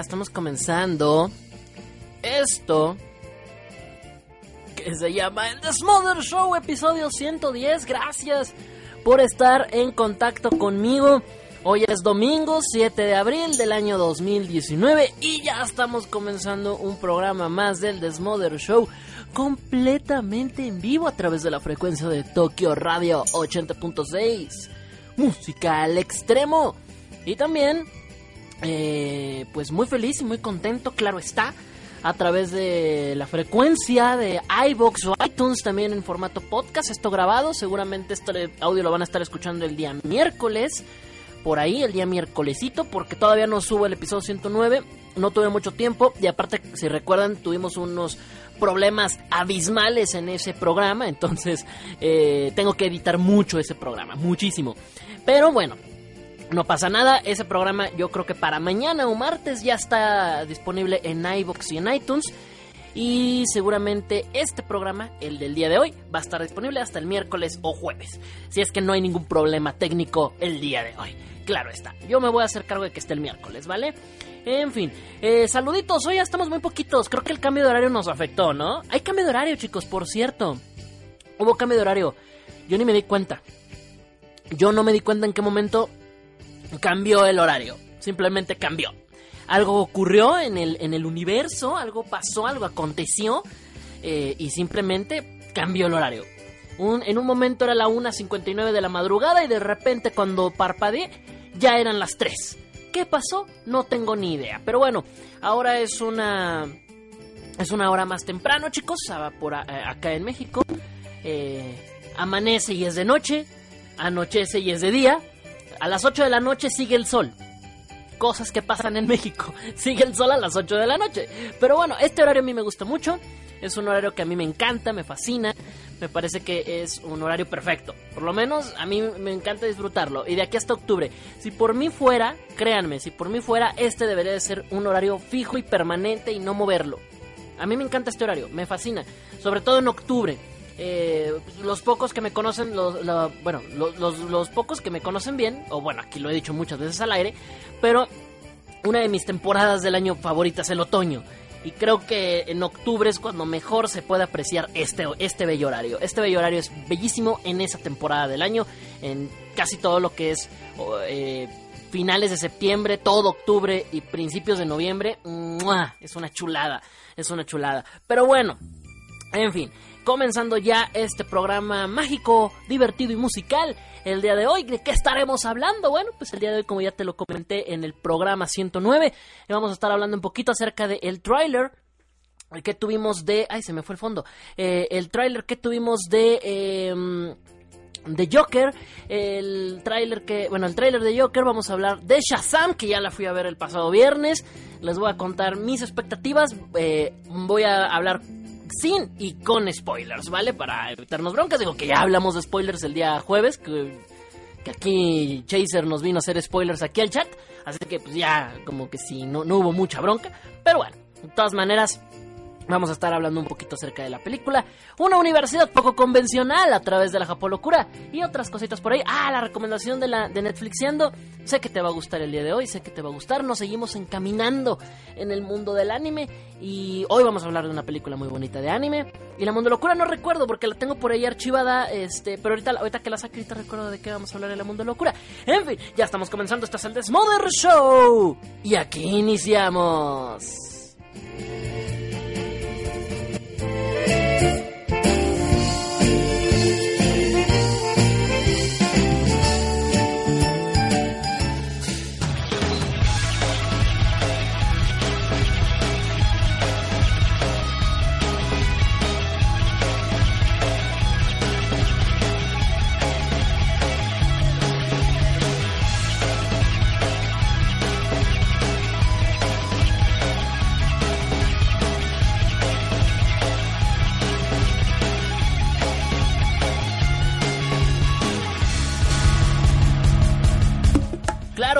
Estamos comenzando esto que se llama el The Smother Show, episodio 110. Gracias por estar en contacto conmigo. Hoy es domingo 7 de abril del año 2019 y ya estamos comenzando un programa más del The Smother Show completamente en vivo a través de la frecuencia de Tokyo Radio 80.6. Música al extremo. Y también, eh, pues muy feliz y muy contento, claro está, a través de la frecuencia de iBox o iTunes, también en formato podcast, esto grabado. Seguramente este audio lo van a estar escuchando el día miércoles, por ahí, el día miércolesito, porque todavía no subo el episodio 109. No tuve mucho tiempo y aparte, si recuerdan, tuvimos unos problemas abismales en ese programa, entonces eh, tengo que editar mucho ese programa, muchísimo. Pero bueno, no pasa nada, ese programa yo creo que para mañana o martes ya está disponible en iBox y en iTunes. Y seguramente este programa, el del día de hoy, va a estar disponible hasta el miércoles o jueves. Si es que no hay ningún problema técnico el día de hoy. Claro está, yo me voy a hacer cargo de que esté el miércoles, ¿vale? En fin, eh, saluditos, hoy ya estamos muy poquitos. Creo que el cambio de horario nos afectó, ¿no? Hay cambio de horario, chicos, por cierto. Hubo cambio de horario. Yo ni me di cuenta. Yo no me di cuenta en qué momento cambió el horario. Simplemente cambió. Algo ocurrió en el, en el universo, algo pasó, algo aconteció eh, y simplemente cambió el horario. en un momento era la 1.59 de la madrugada y de repente cuando parpadeé ya eran las 3. ¿Qué pasó? No tengo ni idea. Pero bueno, ahora es una es una hora más temprano, chicos, por acá en México. Eh, amanece y es de noche, anochece y es de día. A las 8 de la noche sigue el sol. Cosas que pasan en México. Sigue el sol a las 8 de la noche. Pero bueno, este horario a mí me gusta mucho. Es un horario que a mí me encanta, me fascina. Me parece que es un horario perfecto. Por lo menos a mí me encanta disfrutarlo. Y de aquí hasta octubre. Si por mí fuera, créanme, si por mí fuera, este debería de ser un horario fijo y permanente y no moverlo. A mí me encanta este horario, me fascina. Sobre todo en octubre eh, los pocos que me conocen, los, bueno, los, pocos que me conocen bien, o bueno, aquí lo he dicho muchas veces al aire, pero una de mis temporadas del año favoritas es el otoño. Y creo que en octubre es cuando mejor se puede apreciar este, este bello horario. Este bello horario es bellísimo en esa temporada del año, en casi todo lo que es eh, finales de septiembre, todo octubre y principios de noviembre. Es una chulada, es una chulada. Pero bueno, en fin, comenzando ya este programa mágico, divertido y musical. El día de hoy, ¿de qué estaremos hablando? Bueno, pues el día de hoy, como ya te lo comenté en el programa 109, vamos a estar hablando un poquito acerca del el tráiler que tuvimos de... Ay, se me fue el fondo. Eh, el tráiler que tuvimos de... Eh, de Joker, el tráiler que, bueno, el tráiler de Joker, vamos a hablar de Shazam, que ya la fui a ver el pasado viernes, les voy a contar mis expectativas, eh, voy a hablar sin y con spoilers, ¿vale? Para evitarnos broncas. Digo que ya hablamos de spoilers el día jueves, que, aquí Chaser nos vino a hacer spoilers aquí al chat. Así que pues ya como que sí, no, no hubo mucha bronca. Pero bueno, todas maneras, Vamos a estar hablando un poquito acerca de la película. Una universidad poco convencional a través de la Japolocura. Y otras cositas por ahí. Ah, la recomendación de, la, de Netflixiendo. Sé que te va a gustar el día de hoy. Sé que te va a gustar. Nos seguimos encaminando en el mundo del anime. Y hoy vamos a hablar de una película muy bonita de anime. Y la Mundo Locura no recuerdo porque la tengo por ahí archivada. Este, pero ahorita, ahorita que la saque, ahorita recuerdo de qué vamos a hablar en la Mundo Locura. En fin, ya estamos comenzando. Este es el Desmother Show. Y aquí iniciamos.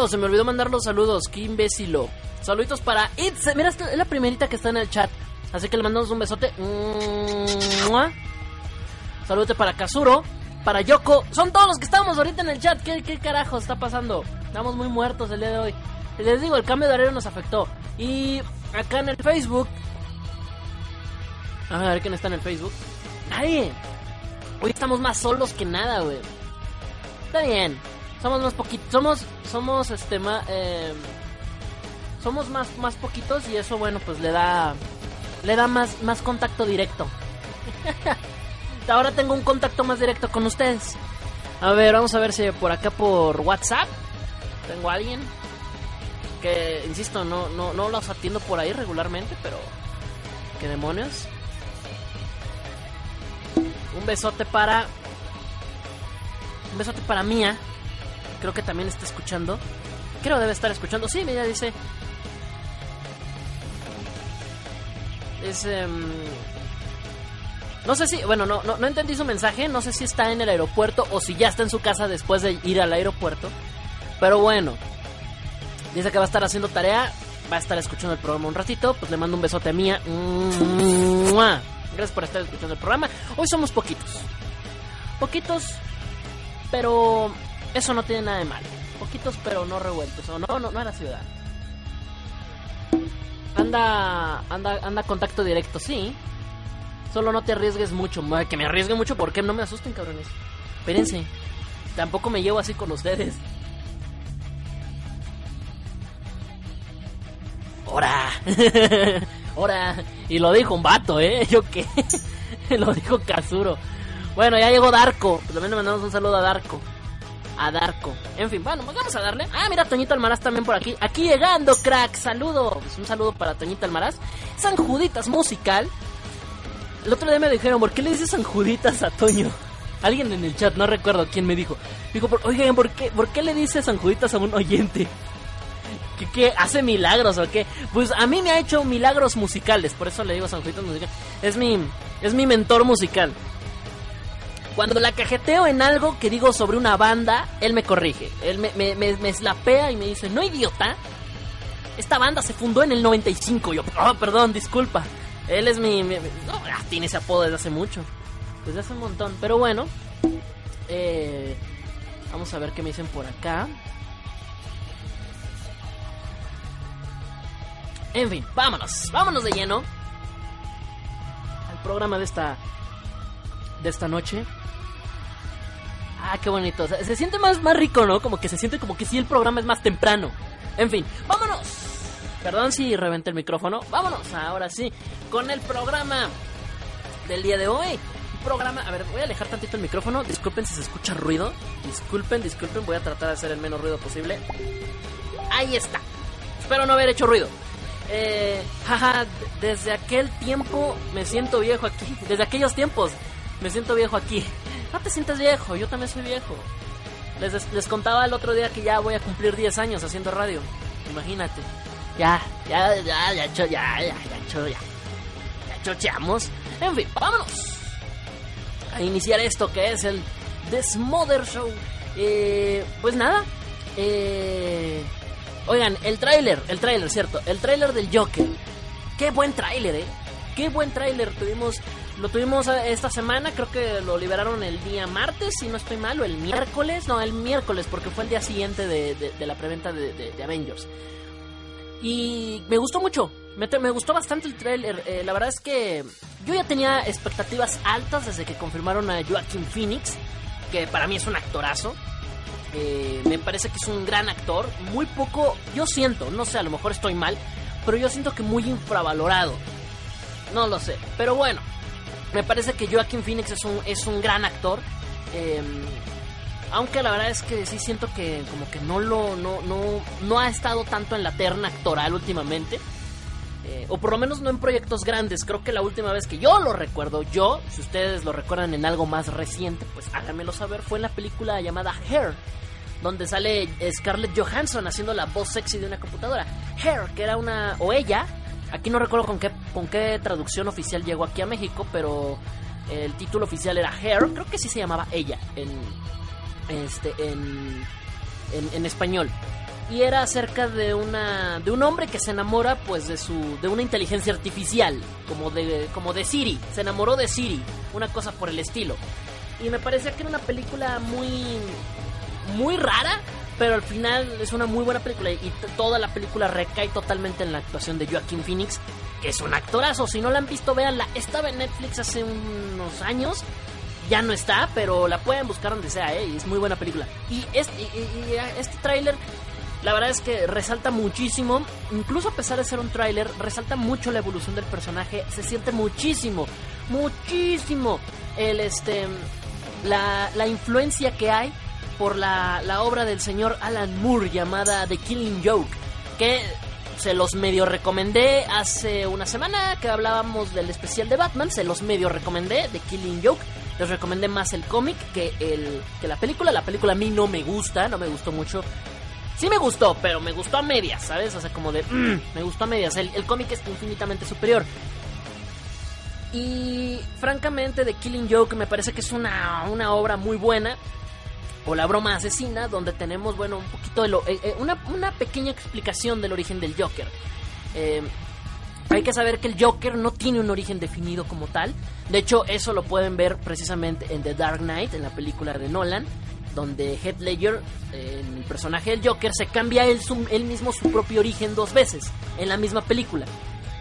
Se me olvidó mandar los saludos. Qué imbécilo. Saluditos para Itz. Mira, es la primerita que está en el chat. Así que le mandamos un besote. Saludote para Kazuro. Para Yoko. Son todos los que estamos ahorita en el chat. ¿Qué, ¿Qué carajo está pasando? Estamos muy muertos el día de hoy. Les digo, el cambio de horario nos afectó. Y acá en el Facebook. A ver quién está en el Facebook. Nadie. Hoy estamos más solos que nada, güey. Está bien somos más poquitos, somos, somos este eh, somos más, más poquitos y eso bueno pues le da, le da más, más contacto directo. Ahora tengo un contacto más directo con ustedes. A ver, vamos a ver si por acá por WhatsApp tengo a alguien que, insisto, no, no, no los atiendo por ahí regularmente, pero qué demonios. Un besote para, un besote para Mía creo que también está escuchando. Creo debe estar escuchando. Sí, mira, dice. Es. Em, no sé si. Bueno, no, no, no entendí su mensaje. No sé si está en el aeropuerto o si ya está en su casa después de ir al aeropuerto. Pero bueno. Dice que va a estar haciendo tarea. Va a estar escuchando el programa un ratito. Pues le mando un besote a mía. Gracias por estar escuchando el programa. Hoy somos poquitos. Poquitos. Pero eso no tiene nada de mal. Poquitos pero no revueltos. O no, no, no la ciudad. Anda, anda, anda contacto directo, sí. Solo no te arriesgues mucho. Que me arriesgue mucho, porque no me asusten, cabrones? Espérense. Tampoco me llevo así con ustedes. ¡Hora! ¡Hora! Y lo dijo un vato, ¿eh? ¿Yo qué? lo dijo Kazuro. Bueno, ya llegó Darko. Pues también le mandamos un saludo a Darko a Darko. En fin, bueno, pues vamos a darle. Ah, mira, Toñito Almaraz también por aquí. Aquí llegando, crack. Saludos. Un saludo para Toñito Almaraz. San Juditas musical. El otro día me dijeron, ¿por qué le dices San Juditas a Toño? Alguien en el chat, no recuerdo quién me dijo. Dijo, oigan, ¿por qué, ¿por qué le dices San Juditas a un oyente? ¿Qué, ¿Qué, hace milagros o qué? Pues a mí me ha hecho milagros musicales, por eso le digo San Juditas musical. Es mi, es mi mentor musical. Cuando la cajeteo en algo que digo sobre una banda, él me corrige. Él me, me, slapea y me dice, no idiota. Esta banda se fundó en el 95. Yo, oh, perdón, disculpa. Él es mi... no, ah, tiene ese apodo desde hace mucho. Desde hace un montón. Pero bueno. Eh, vamos a ver qué me dicen por acá. En fin, vámonos. Vámonos de lleno. Al programa de esta... Esta noche. Ah, qué bonito. se siente más, más rico, ¿no? Como que se siente como que si el programa es más temprano. En fin, vámonos. Perdón si reventé el micrófono. Vámonos, ahora sí, con el programa del día de hoy. programa, a ver, voy a alejar tantito el micrófono. Disculpen si se escucha ruido. Disculpen, disculpen, voy a tratar de hacer el menos ruido posible. Ahí está. Espero no haber hecho ruido. Eh, jaja, desde aquel tiempo me siento viejo aquí. Desde aquellos tiempos me siento viejo aquí. No te sientes viejo, yo también soy viejo. Les, les contaba el otro día que ya voy a cumplir 10 años haciendo radio. Imagínate. Ya, ya, ya, ya, ya, ya, ya, ya, ya, ya chocheamos. En fin, vámonos a iniciar esto que es el The Smother Show. Eh, pues nada, eh, oigan, el tráiler, el tráiler, cierto, el tráiler del Joker. qué buen tráiler, ¿eh? Qué buen tráiler tuvimos. Lo tuvimos eh, esta semana, creo que lo liberaron el día martes, si no estoy mal, o el miércoles, no, el miércoles, porque fue el día siguiente de, la preventa de, Avengers. Y me gustó mucho, me, me gustó bastante el tráiler. Eh, la verdad es que yo ya tenía expectativas altas desde que confirmaron a Joaquin Phoenix, que para mí es un actorazo. Eh, me parece que es un gran actor, muy poco, yo siento, no sé, a lo mejor estoy mal, pero yo siento que muy infravalorado. No lo sé, pero bueno, me parece que Joaquin Phoenix es un, es un gran actor. Em, aunque la verdad es que sí siento que como que no lo no, no, no ha estado tanto en la terna actoral últimamente. Eh, o por lo menos no en proyectos grandes. Creo que la última vez que yo lo recuerdo, yo, si ustedes lo recuerdan en algo más reciente, pues háganmelo saber, fue en la película llamada Hair, donde sale Scarlett Johansson haciendo la voz sexy de una computadora. Hair, que era una, o ella, aquí no recuerdo con qué, con qué traducción oficial llegó aquí a México, pero el título oficial era Hair, creo que sí se llamaba ella en, este, en, en, español. Y era acerca de una de un hombre que se enamora pues de su de una inteligencia artificial como de como de Siri se enamoró de Siri una cosa por el estilo. Y me parecía que era una película muy muy rara, pero al final es una muy buena película y toda la película recae totalmente en la actuación de Joaquin Phoenix, que es un actorazo. Si no la han visto, véanla. Estaba en Netflix hace unos años. Ya no está, pero la pueden buscar donde sea, ¿eh? Y es muy buena película. Y este, este tráiler, la verdad es que resalta muchísimo. Incluso a pesar de ser un tráiler, resalta mucho la evolución del personaje. Se siente muchísimo, muchísimo el, este, la, la influencia que hay por la, obra del señor Alan Moore llamada The Killing Joke, que se los medio recomendé hace una semana que hablábamos del especial de Batman, se los medio recomendé The Killing Joke. Les recomendé más el cómic que, el, que la película. La película a mí no me gusta, no me gustó mucho. Sí me gustó, pero me gustó a medias, ¿sabes? O sea, como de... Mm, me gustó a medias. El, el cómic es infinitamente superior. Y francamente, The Killing Joke me parece que es una, una obra muy buena o La broma asesina, donde tenemos, bueno, un poquito de lo, eh, eh, una, pequeña explicación del origen del Joker. Eh, hay que saber que el Joker no tiene un origen definido como tal. De hecho, eso lo pueden ver precisamente en The Dark Knight, en la película de Nolan, donde Heath Ledger, el personaje del Joker, se cambia él, él mismo su propio origen dos veces en la misma película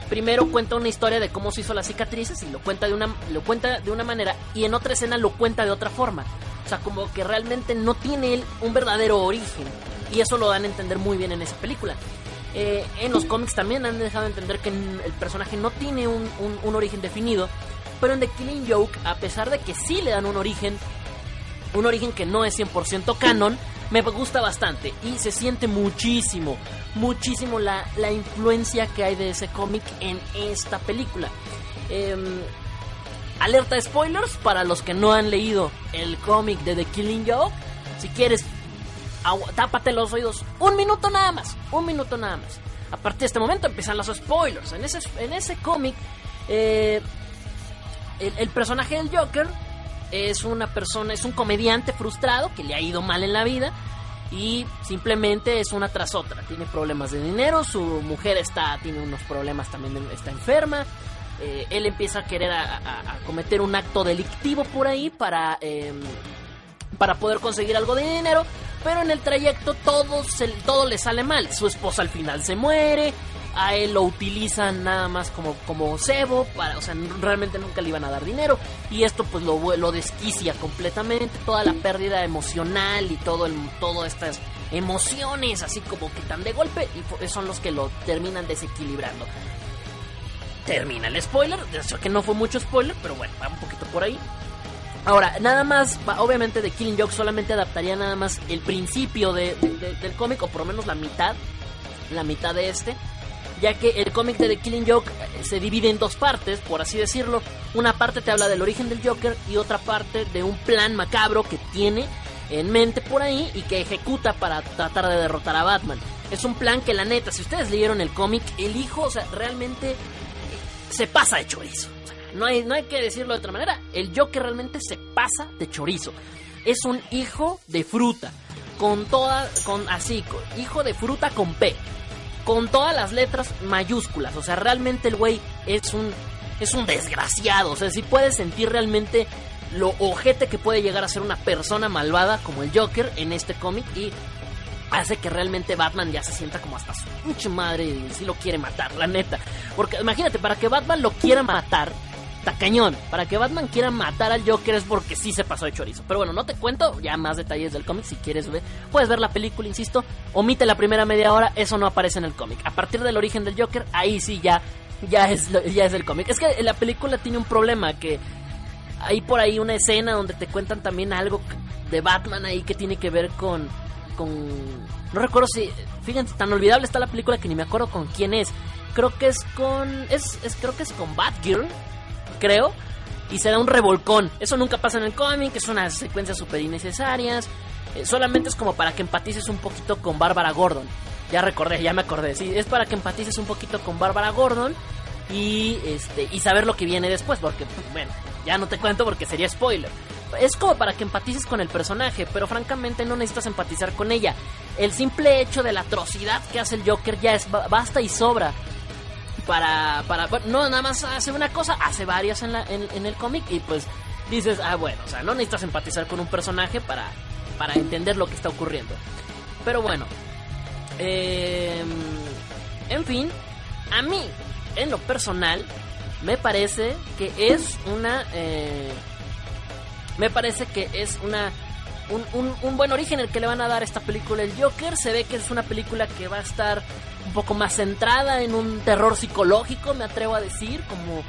primero cuenta una historia de cómo se hizo las cicatrices y lo cuenta de una lo cuenta de una manera y en otra escena lo cuenta de otra forma. O sea, como que realmente no tiene él un verdadero origen y eso lo dan a entender muy bien en esa película. Eh, en los cómics también han dejado de entender que el personaje no tiene un, un origen definido, pero en The Killing Joke, a pesar de que sí le dan un origen, un origen que no es 100% canon, me gusta bastante y se siente muchísimo, muchísimo la, la influencia que hay de ese cómic en esta película. Em, alerta spoilers para los que no han leído el cómic de The Killing Joke. Si quieres, tápate los oídos un minuto nada más, un minuto nada más. A partir de este momento empiezan los spoilers. En ese, en ese cómic, eh, el personaje del Joker es una persona, es un comediante frustrado que le ha ido mal en la vida y simplemente es una tras otra. Tiene problemas de dinero, su mujer está, tiene unos problemas también, está enferma. Eh, él empieza a querer a, cometer un acto delictivo por ahí para, em, para poder conseguir algo de dinero, pero en el trayecto todo, todo le sale mal. Su esposa al final se muere, a él lo utilizan nada más como, como cebo, para, o sea, realmente nunca le iban a dar dinero. Y esto pues lo, lo desquicia completamente, toda la pérdida emocional y todo el, todas estas emociones así como que tan de golpe y son los que lo terminan desequilibrando. Termina el spoiler, de hecho que no fue mucho spoiler, pero bueno, va un poquito por ahí. Ahora, nada más, obviamente de Killing Joke solamente adaptaría nada más el principio del cómic, o por lo menos la mitad, la mitad de este ya que el cómic de The Killing Joke eh, se divide en dos partes, por así decirlo. Una parte te habla del origen del Joker y otra parte de un plan macabro que tiene en mente por ahí y que ejecuta para tratar de derrotar a Batman. Es un plan que la neta, si ustedes leyeron el cómic, el hijo, o sea, realmente se pasa de chorizo. no, hay, no hay que decirlo de otra manera. El Joker realmente se pasa de chorizo. Es un hijo de fruta. Con toda, con así, hijo de fruta con P con todas las letras mayúsculas. O sea, realmente el güey es un, es un desgraciado. O sea, si puedes sentir realmente lo ojete que puede llegar a ser una persona malvada como el Joker en este cómic y hace que realmente Batman ya se sienta como hasta su madre y si lo quiere matar, la neta. Porque imagínate, para que Batman lo quiera matar, cañón. Para que Batman quiera matar al Joker es porque sí se pasó de chorizo. Pero bueno, no te cuento ya más detalles del cómic. Si quieres ver, puedes ver la película, insisto. Omite la primera media hora, eso no aparece en el cómic. A partir del origen del Joker, ahí sí ya, ya, es, ya es el cómic. Es que la película tiene un problema que hay por ahí una escena donde te cuentan también algo de Batman ahí que tiene que ver con con no recuerdo si fíjense tan olvidable está la película que ni me acuerdo con quién es creo que es con es, es creo que es con Batgirl creo y se da un revolcón eso nunca pasa en el cómic es una secuencia súper innecesarias eh, solamente es como para que empatices un poquito con Bárbara Gordon ya recordé ya me acordé sí es para que empatices un poquito con Bárbara Gordon y este y saber lo que viene después porque bueno ya no te cuento porque sería spoiler. Es como para que empatices con el personaje, pero francamente no necesitas empatizar con ella. El simple hecho de la atrocidad que hace el Joker ya es basta y sobra. Para, para, no nada más hace una cosa, hace varias en, la, en, el cómic y pues dices, ah bueno, o sea, no necesitas empatizar con un personaje para, para entender lo que está ocurriendo. Pero bueno, eh, en fin, a mí, en lo personal, me parece que es una... Eh, me parece que es una... Un, buen origen el que le van a dar a esta película El Joker. Se ve que es una película que va a estar un poco más centrada en un terror psicológico, me atrevo a decir, como,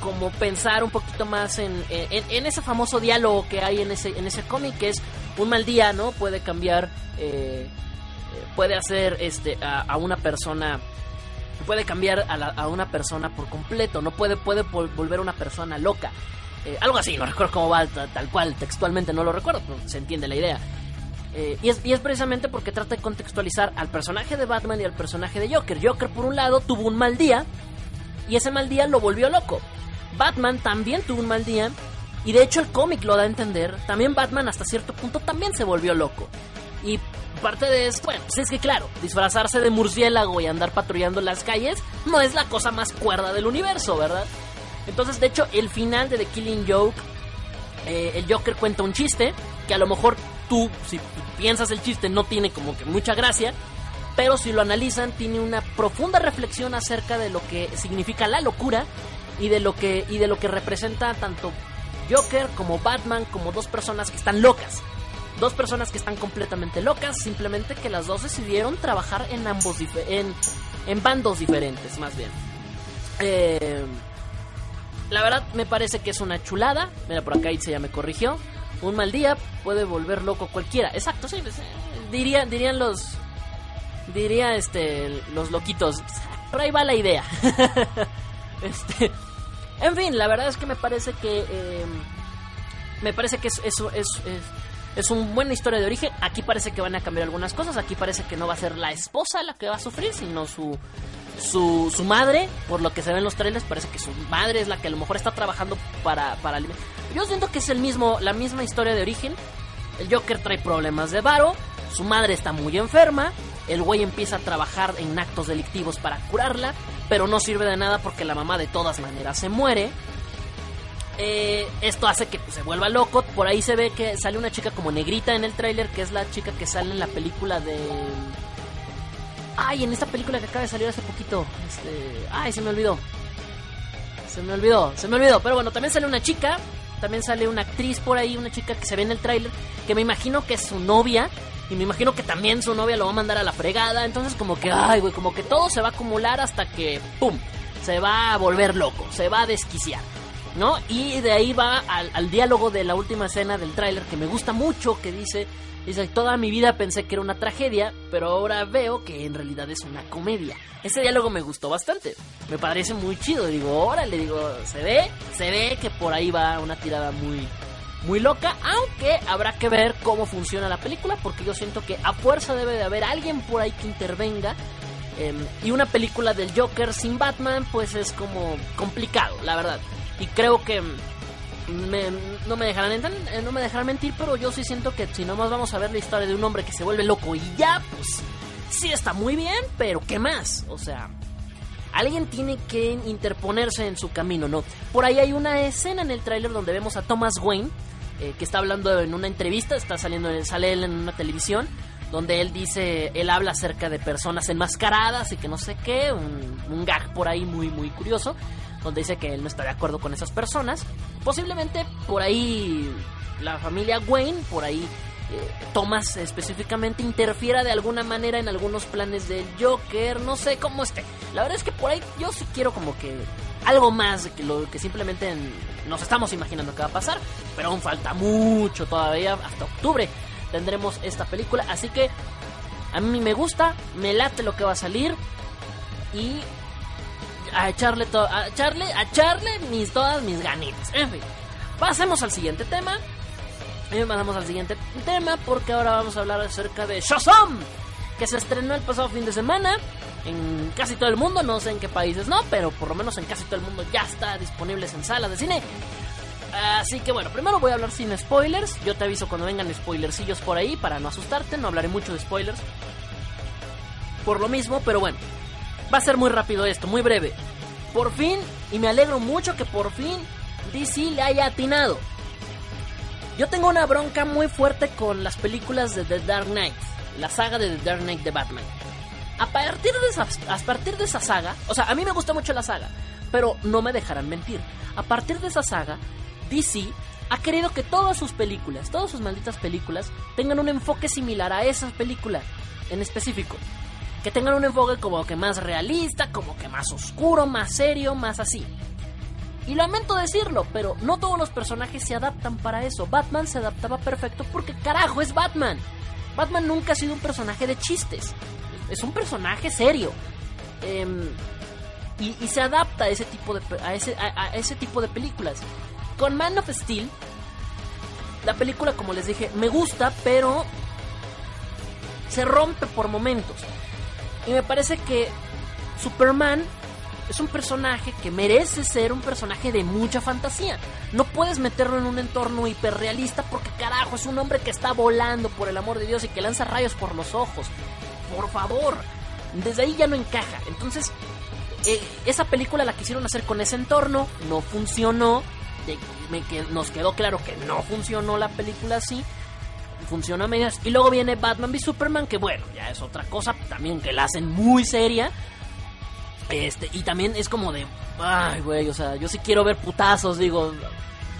como pensar un poquito más en, en, ese famoso diálogo que hay en ese, en ese cómic, que es un mal día, ¿no? Puede cambiar, eh, eh, puede hacer este, a una persona puede cambiar a, una persona por completo, no puede, puede volver a una persona loca. Eh, algo así, no recuerdo cómo va tal, cual, textualmente no lo recuerdo, pero se entiende la idea. Eh, y, es, y, es, precisamente porque trata de contextualizar al personaje de Batman y al personaje de Joker. Joker, por un lado, tuvo un mal día y ese mal día lo volvió loco. Batman también tuvo un mal día y de hecho el cómic lo da a entender. También Batman hasta cierto punto también se volvió loco. Y parte de esto, bueno, pues es que claro, disfrazarse de murciélago y andar patrullando las calles no es la cosa más cuerda del universo, ¿verdad? Entonces, de hecho, el final de The Killing Joke, eh, el Joker cuenta un chiste que a lo mejor tú, si piensas el chiste, no tiene como que mucha gracia, pero si lo analizan, tiene una profunda reflexión acerca de lo que significa la locura y de lo que, y de lo que representa tanto Joker como Batman como dos personas que están locas dos personas que están completamente locas, simplemente que las dos decidieron trabajar en ambos en, en bandos diferentes, más bien. Eh, la verdad me parece que es una chulada. Mira, por acá se ya me corrigió. Un mal día puede volver loco cualquiera. Exacto, sí. Diría, dirían los. Diría este. los loquitos. Por ahí va la idea. este. En fin, la verdad es que me parece que. Eh, me parece que eso es, es, es una buena historia de origen. Aquí parece que van a cambiar algunas cosas. Aquí parece que no va a ser la esposa la que va a sufrir, sino su, su, su madre. Por lo que se ve en los trailers, parece que su madre es la que a lo mejor está trabajando para, para Yo siento que es el mismo, la misma historia de origen. El Joker trae problemas de varo. Su madre está muy enferma. El güey empieza a trabajar en actos delictivos para curarla. Pero no sirve de nada porque la mamá de todas maneras se muere. Eh, esto hace que pues, se vuelva loco. Por ahí se ve que sale una chica como negrita en el tráiler, que es la chica que sale en la película de... Ay, en esta película que acaba de salir hace poquito. Este... Ay, se me olvidó. Se me olvidó, se me olvidó. Pero bueno, también sale una chica. También sale una actriz por ahí, una chica que se ve en el tráiler, que me imagino que es su novia. Y me imagino que también su novia lo va a mandar a la fregada. Entonces como que, ay, güey, como que todo se va a acumular hasta que, ¡pum! Se va a volver loco, se va a desquiciar. ¿No? Y de ahí va al, diálogo de la última escena del tráiler que me gusta mucho, que dice, dice, toda mi vida pensé que era una tragedia, pero ahora veo que en realidad es una comedia. Ese diálogo me gustó bastante, me parece muy chido, digo, le digo, se ve, se ve que por ahí va una tirada muy... Muy loca, aunque habrá que ver cómo funciona la película, porque yo siento que a fuerza debe de haber alguien por ahí que intervenga em, y una película del Joker sin Batman, pues es como complicado, la verdad. Y creo que no, me dejarán eh, no me dejarán mentir, pero yo sí siento que si nomás vamos a ver la historia de un hombre que se vuelve loco y ya, pues sí está muy bien, pero ¿qué más? O sea, alguien tiene que interponerse en su camino, ¿no? Por ahí hay una escena en el tráiler donde vemos a Thomas Wayne, eh, que está hablando en una entrevista, está saliendo, sale él en una televisión, donde él dice, él habla acerca de personas enmascaradas y que no sé qué, un, un gag por ahí muy, muy curioso, donde dice que él no está de acuerdo con esas personas. Posiblemente por ahí la familia Wayne, por ahí eh, Thomas específicamente interfiera de alguna manera en algunos planes del Joker, no sé cómo esté. La verdad es que por ahí yo sí quiero como que algo más que lo que simplemente nos estamos imaginando que va a pasar, pero aún falta mucho todavía, hasta octubre tendremos esta película, así que a mí me gusta, me late lo que va a salir y a echarle todo, a echarle, a echarle mis todas mis ganitas. En fin, pasemos al siguiente tema. Y pasamos al siguiente tema porque ahora vamos a hablar acerca de Shazam, que se estrenó el pasado fin de semana en casi todo el mundo, no sé en qué países no, pero por lo menos en casi todo el mundo ya está disponible en salas de cine. Así que bueno, primero voy a hablar sin spoilers. Yo te aviso cuando vengan spoilercillos por ahí para no asustarte, no hablaré mucho de spoilers. Por lo mismo, pero bueno, va a ser muy rápido esto, muy breve. Por fin, y me alegro mucho que por fin DC le haya atinado. Yo tengo una bronca muy fuerte con las películas de The Dark Knight, la saga de The Dark Knight de Batman. A partir de esa, a partir de esa saga, o sea, a mí me gusta mucho la saga, pero no me dejarán mentir. A partir de esa saga, DC ha querido que todas sus películas, todas sus malditas películas, tengan un enfoque similar a esa película en específico. Que tengan un enfoque como que más realista, como que más oscuro, más serio, más así. Y lamento decirlo, pero no todos los personajes se adaptan para eso. Batman se adaptaba perfecto porque carajo es Batman. Batman nunca ha sido un personaje de chistes. Es un personaje serio. Em, y, se adapta a ese tipo de, a ese, a ese tipo de películas. Con Man of Steel, la película, como les dije, me gusta, pero se rompe por momentos. Y me parece que Superman es un personaje que merece ser un personaje de mucha fantasía. No puedes meterlo en un entorno hiperrealista porque carajo, es un hombre que está volando por el amor de Dios y que lanza rayos por los ojos. Por favor, desde ahí ya no encaja. Entonces, eh, esa película la quisieron hacer con ese entorno, no funcionó. me, que, nos quedó claro que no funcionó la película así. Funcionó a medias. Y luego viene Batman v Superman, que bueno, ya es otra cosa también que la hacen muy seria. Este, y también es como de, ay, güey, o sea, yo sí quiero ver putazos, digo,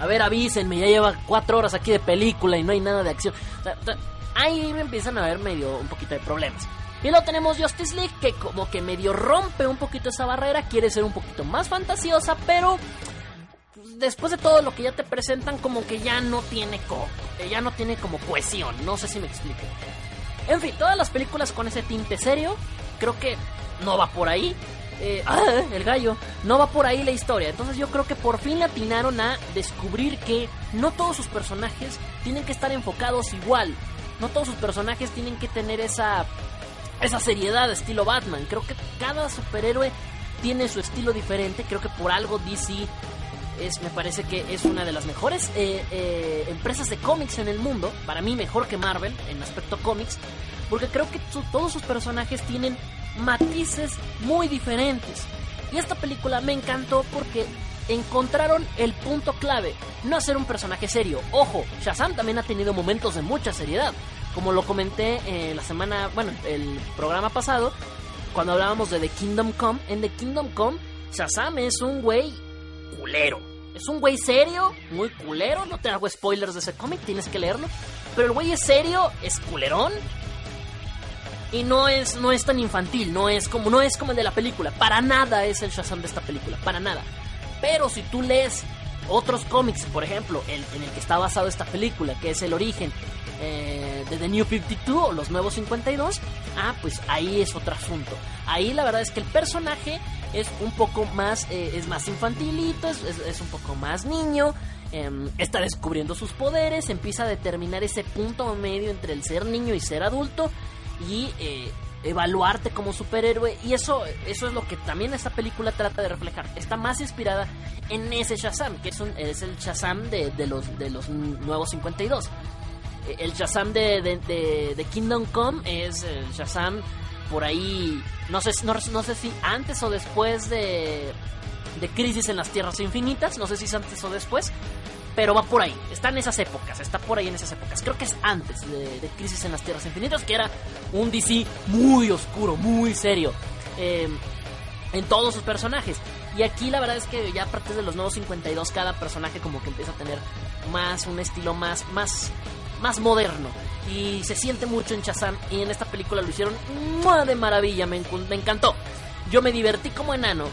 a ver, avísenme, ya lleva cuatro horas aquí de película y no hay nada de acción. ahí me empiezan a ver medio un poquito de problemas. Y luego tenemos Justice League, que como que medio rompe un poquito esa barrera, quiere ser un poquito más fantasiosa, pero después de todo lo que ya te presentan, como que ya no tiene co ya no tiene como cohesión. No sé si me explico. En fin, todas las películas con ese tinte serio, creo que no va por ahí. Eh, ah, el gallo, no va por ahí la historia. Entonces yo creo que por fin atinaron a descubrir que no todos sus personajes tienen que estar enfocados igual. No todos sus personajes tienen que tener esa, esa seriedad estilo Batman. Creo que cada superhéroe tiene su estilo diferente. Creo que por algo DC me parece que es una de las mejores eh, eh, empresas de cómics en el mundo. Para mí mejor que Marvel en aspecto cómics. Porque creo que todos sus personajes tienen matices muy diferentes. Y esta película me encantó porque encontraron el punto clave, no hacer un personaje serio. Ojo, Shazam también ha tenido momentos de mucha seriedad. Como lo comenté en la semana, bueno, el programa pasado, cuando hablábamos de The Kingdom Come, en The Kingdom Come, Shazam es un güey culero. Es un güey serio, muy culero, no te hago spoilers de ese cómic, tienes que leerlo. Pero el güey es serio, es culerón, y no es, no es tan infantil, no es como, no es como el de la película. Para nada es el Shazam de esta película, para nada. Pero si tú lees otros cómics, por ejemplo, el, en el que está basado esta película, que es el origen eh, de The New 52 o los nuevos 52, ah, pues ahí es otro asunto. Ahí la verdad es que el personaje es un poco más, eh, es más infantilito, es, un poco más niño, em, está descubriendo sus poderes, empieza a determinar ese punto medio entre el ser niño y ser adulto y eh, evaluarte como superhéroe. Y eso, eso es lo que también esta película trata de reflejar. Está más inspirada en ese Shazam, que es, un, es el Shazam de, los, de los nuevos 52. Eh, el Shazam de, de, Kingdom Come es el Shazam por ahí, no sé, no, no sé si antes o después de, de Crisis en las Tierras Infinitas, no sé si es antes o después, pero va por ahí, está en esas épocas, está por ahí en esas épocas. Creo que es antes de, Crisis en las Tierras Infinitas, que era un DC muy oscuro, muy serio. Eh, en todos sus personajes. Y aquí la verdad es que ya a partir de los nuevos 52 cada personaje como que empieza a tener más un estilo más más más moderno y se siente mucho en Shazam y en esta película lo hicieron de maravilla, me, encantó. Yo me divertí como enano.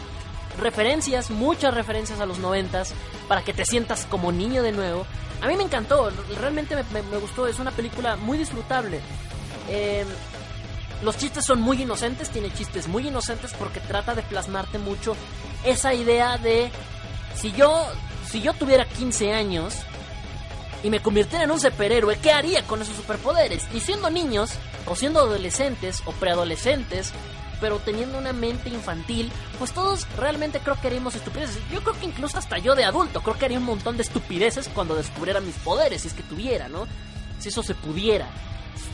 Referencias, muchas referencias a los noventas para que te sientas como niño de nuevo. A mí me encantó, realmente me, gustó, es una película muy disfrutable. Eh, los chistes son muy inocentes, tiene chistes muy inocentes porque trata de plasmarte mucho esa idea de si yo si yo tuviera 15 años y me convirtiera en un superhéroe, ¿qué haría con esos superpoderes? Y siendo niños o siendo adolescentes o preadolescentes, pero teniendo una mente infantil, pues todos realmente creo que haríamos estupideces. Yo creo que incluso hasta yo de adulto creo que haría un montón de estupideces cuando descubriera mis poderes, si es que tuviera, ¿no? Si eso se pudiera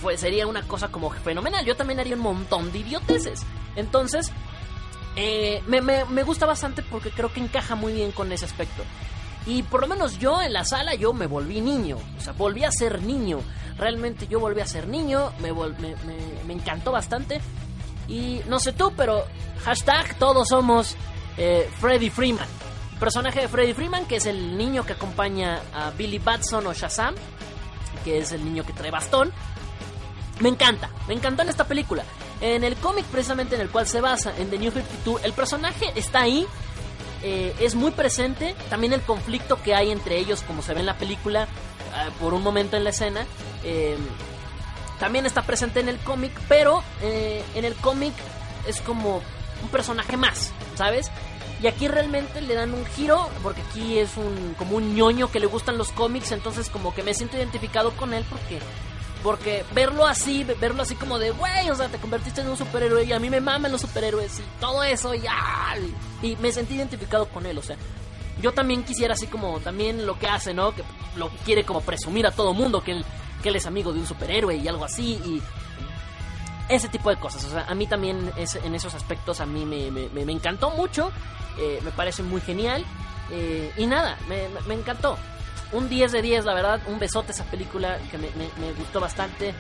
pues sería una cosa como fenomenal. Yo también haría un montón de idioteces. Entonces, eh, me, me, gusta bastante porque creo que encaja muy bien con ese aspecto. Y por lo menos yo en la sala yo me volví niño, o sea, volví a ser niño. Realmente yo volví a ser niño, me, me, me, encantó bastante. Y no sé tú, pero hashtag todos somos eh, Freddy Freeman. personaje de Freddy Freeman, que es el niño que acompaña a Billy Batson o Shazam, que es el niño que trae bastón. Me encanta, me encantó en esta película. En el cómic precisamente en el cual se basa, en The New 52, el personaje está ahí, eh, es muy presente. También el conflicto que hay entre ellos, como se ve en la película, eh, por un momento en la escena, eh, también está presente en el cómic, pero en el cómic es como un personaje más, ¿sabes? Y aquí realmente le dan un giro, porque aquí es un como un ñoño que le gustan los cómics, entonces como que me siento identificado con él porque porque verlo así, verlo así como de, güey, o sea, te convertiste en un superhéroe y a mí me maman los superhéroes y todo eso y, y me sentí identificado con él, o sea. Yo también quisiera así como también lo que hace, ¿no? Que lo quiere como presumir a todo mundo que él, que él es amigo de un superhéroe y algo así y ese tipo de cosas. O sea, a mí también es, en esos aspectos a mí me, me, encantó mucho, eh, me parece muy genial eh, y nada, me, me encantó un 10 de 10, la verdad, un besote esa película que me, gustó bastante.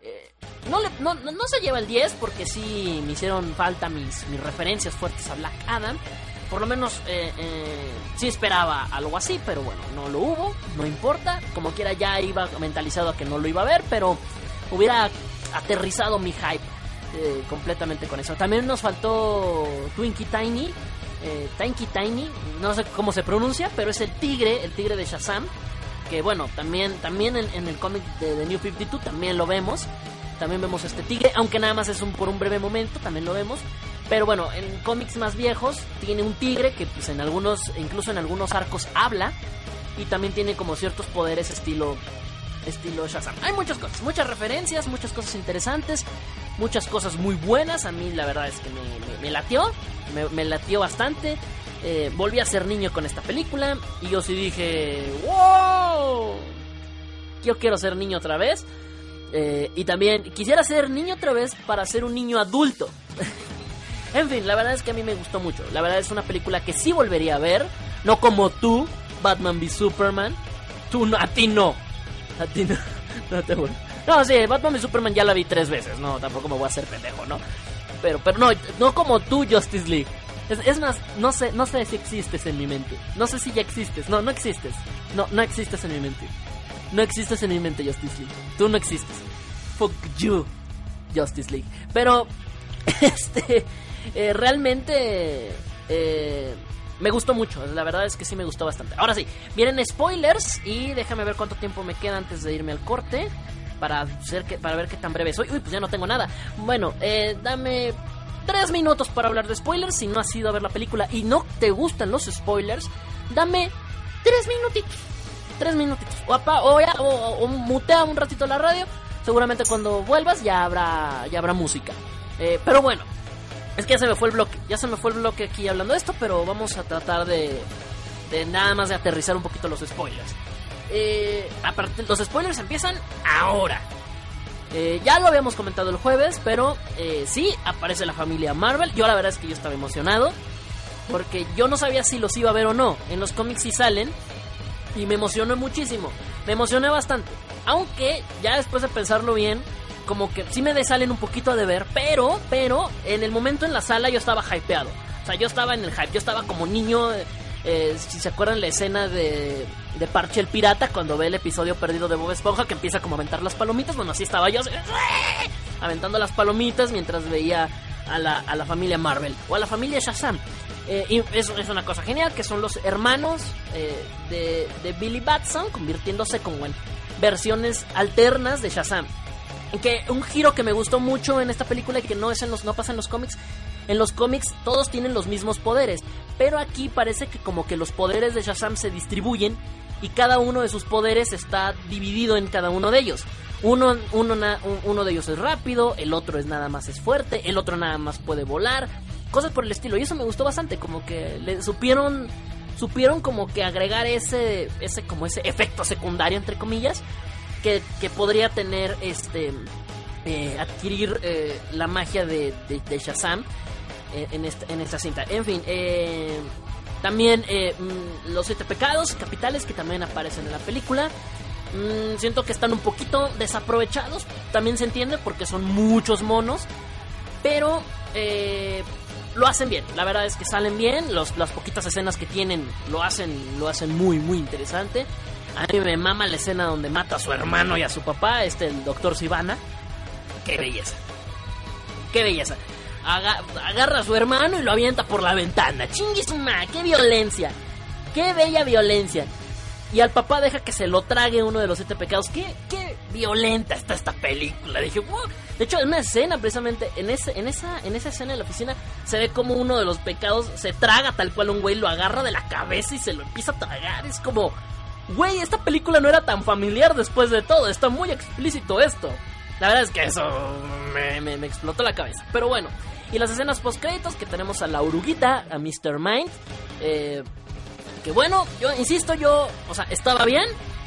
Eh, no, no, se lleva el 10 porque sí me hicieron falta mis, mis referencias fuertes a Black Adam. Por lo menos eh, eh, sí esperaba algo así, pero bueno, no lo hubo, no importa. Como quiera ya iba mentalizado a que no lo iba a ver, pero hubiera aterrizado mi hype completamente con eso. También nos faltó Twinkie Tiny, eh, Tanky Tiny, no sé cómo se pronuncia, pero es el tigre, el tigre de Shazam, que bueno, también, también en, el cómic de The New 52 también lo vemos, también vemos este tigre, aunque nada más es un, por un breve momento, también lo vemos, pero bueno, en cómics más viejos tiene un tigre que pues en algunos, incluso en algunos arcos habla, y también tiene como ciertos poderes estilo estilo Shazam. Hay muchas cosas, muchas referencias, muchas cosas interesantes, muchas cosas muy buenas. A mí la verdad es que me, latió, me, latió bastante. Eh, volví a ser niño con esta película y yo sí dije, wow, yo quiero ser niño otra vez. Eh, y también quisiera ser niño otra vez para ser un niño adulto. en fin, la verdad es que a mí me gustó mucho. La verdad es una película que sí volvería a ver. No como tú, Batman v Superman. Tú, a ti no. A ti no. No te No, sí, Batman y Superman ya la vi tres veces. No, tampoco me voy a hacer pendejo, ¿no? Pero, pero no, no como tú, Justice League. Es, más, no sé, no sé si existes en mi mente. No sé si ya existes. No, no existes. No, no existes en mi mente. No existes en mi mente, Justice League. Tú no existes. Fuck you, Justice League. Pero, este, eh, realmente, eh, me gustó mucho, la verdad es que sí me gustó bastante. Ahora sí, vienen spoilers y déjame ver cuánto tiempo me queda antes de irme al corte para, ser que, para ver qué tan breve soy. Uy, pues ya no tengo nada. Bueno, eh, dame tres minutos para hablar de spoilers. Si no has ido a ver la película y no te gustan los spoilers, dame tres minutitos. Tres minutitos. O, o, mutea un ratito la radio. Seguramente cuando vuelvas ya habrá, ya habrá música. Eh, pero bueno, es que ya se me fue el bloque, ya se me fue el bloque aquí hablando de esto, pero vamos a tratar de, de nada más de aterrizar un poquito los spoilers. Eh, aparte, los spoilers empiezan ahora. Eh, ya lo habíamos comentado el jueves, pero eh, sí, aparece la familia Marvel. Yo la verdad es que yo estaba emocionado, porque yo no sabía si los iba a ver o no. En los cómics sí salen, y me emocionó muchísimo. Me emocioné bastante. Aunque ya después de pensarlo bien, como que sí me salen un poquito de ver, pero, pero, en el momento en la sala yo estaba hypeado. O sea, yo estaba en el hype, yo estaba como niño. Eh, si se acuerdan la escena de, de Parche el Pirata cuando ve el episodio perdido de Bob Esponja que empieza como a aventar las palomitas, bueno, así estaba yo, aventando las palomitas mientras veía a la, a la familia Marvel o a la familia Shazam. Eh, es una cosa genial, que son los hermanos eh, de, de, Billy Batson convirtiéndose como en versiones alternas de Shazam. Que un giro que me gustó mucho en esta película y que no, es en los, no pasa en los cómics. En los cómics todos tienen los mismos poderes, pero aquí parece que como que los poderes de Shazam se distribuyen y cada uno de sus poderes está dividido en cada uno de ellos. Uno, uno, uno de ellos es rápido, el otro es nada más es fuerte, el otro nada más puede volar, cosas por el estilo. Y eso me gustó bastante, como que le supieron supieron como que agregar ese ese como ese efecto secundario entre comillas que, podría tener este eh, adquirir eh, la magia de, de, Shazam en, esta, en esta cinta. En fin, eh, también mm, los siete pecados capitales que también aparecen en la película. Mm, siento que están un poquito desaprovechados. También se entiende porque son muchos monos. Pero lo hacen bien. La verdad es que salen bien. Los, las poquitas escenas que tienen lo hacen, lo hacen muy, muy interesante. A mí me mama la escena donde mata a su hermano y a su papá, este, el doctor Sivana. Qué belleza. Qué belleza. agarra a su hermano y lo avienta por la ventana. Chinguisma, qué violencia. Qué bella violencia. Y al papá deja que se lo trague uno de los siete pecados. Qué, qué violenta está esta película. Dije, wow. De hecho, en una escena, precisamente, en, ese, en, esa, en esa escena en la oficina, se ve como uno de los pecados se traga tal cual un güey, lo agarra de la cabeza y se lo empieza a tragar. Es como, güey, esta película no era tan familiar después de todo. Está muy explícito esto. La verdad es que eso me, me, explotó la cabeza. Pero bueno, y las escenas post créditos que tenemos a la uruguita, a Mr. Mind. Eh, que bueno, yo insisto, yo, o sea, estaba bien,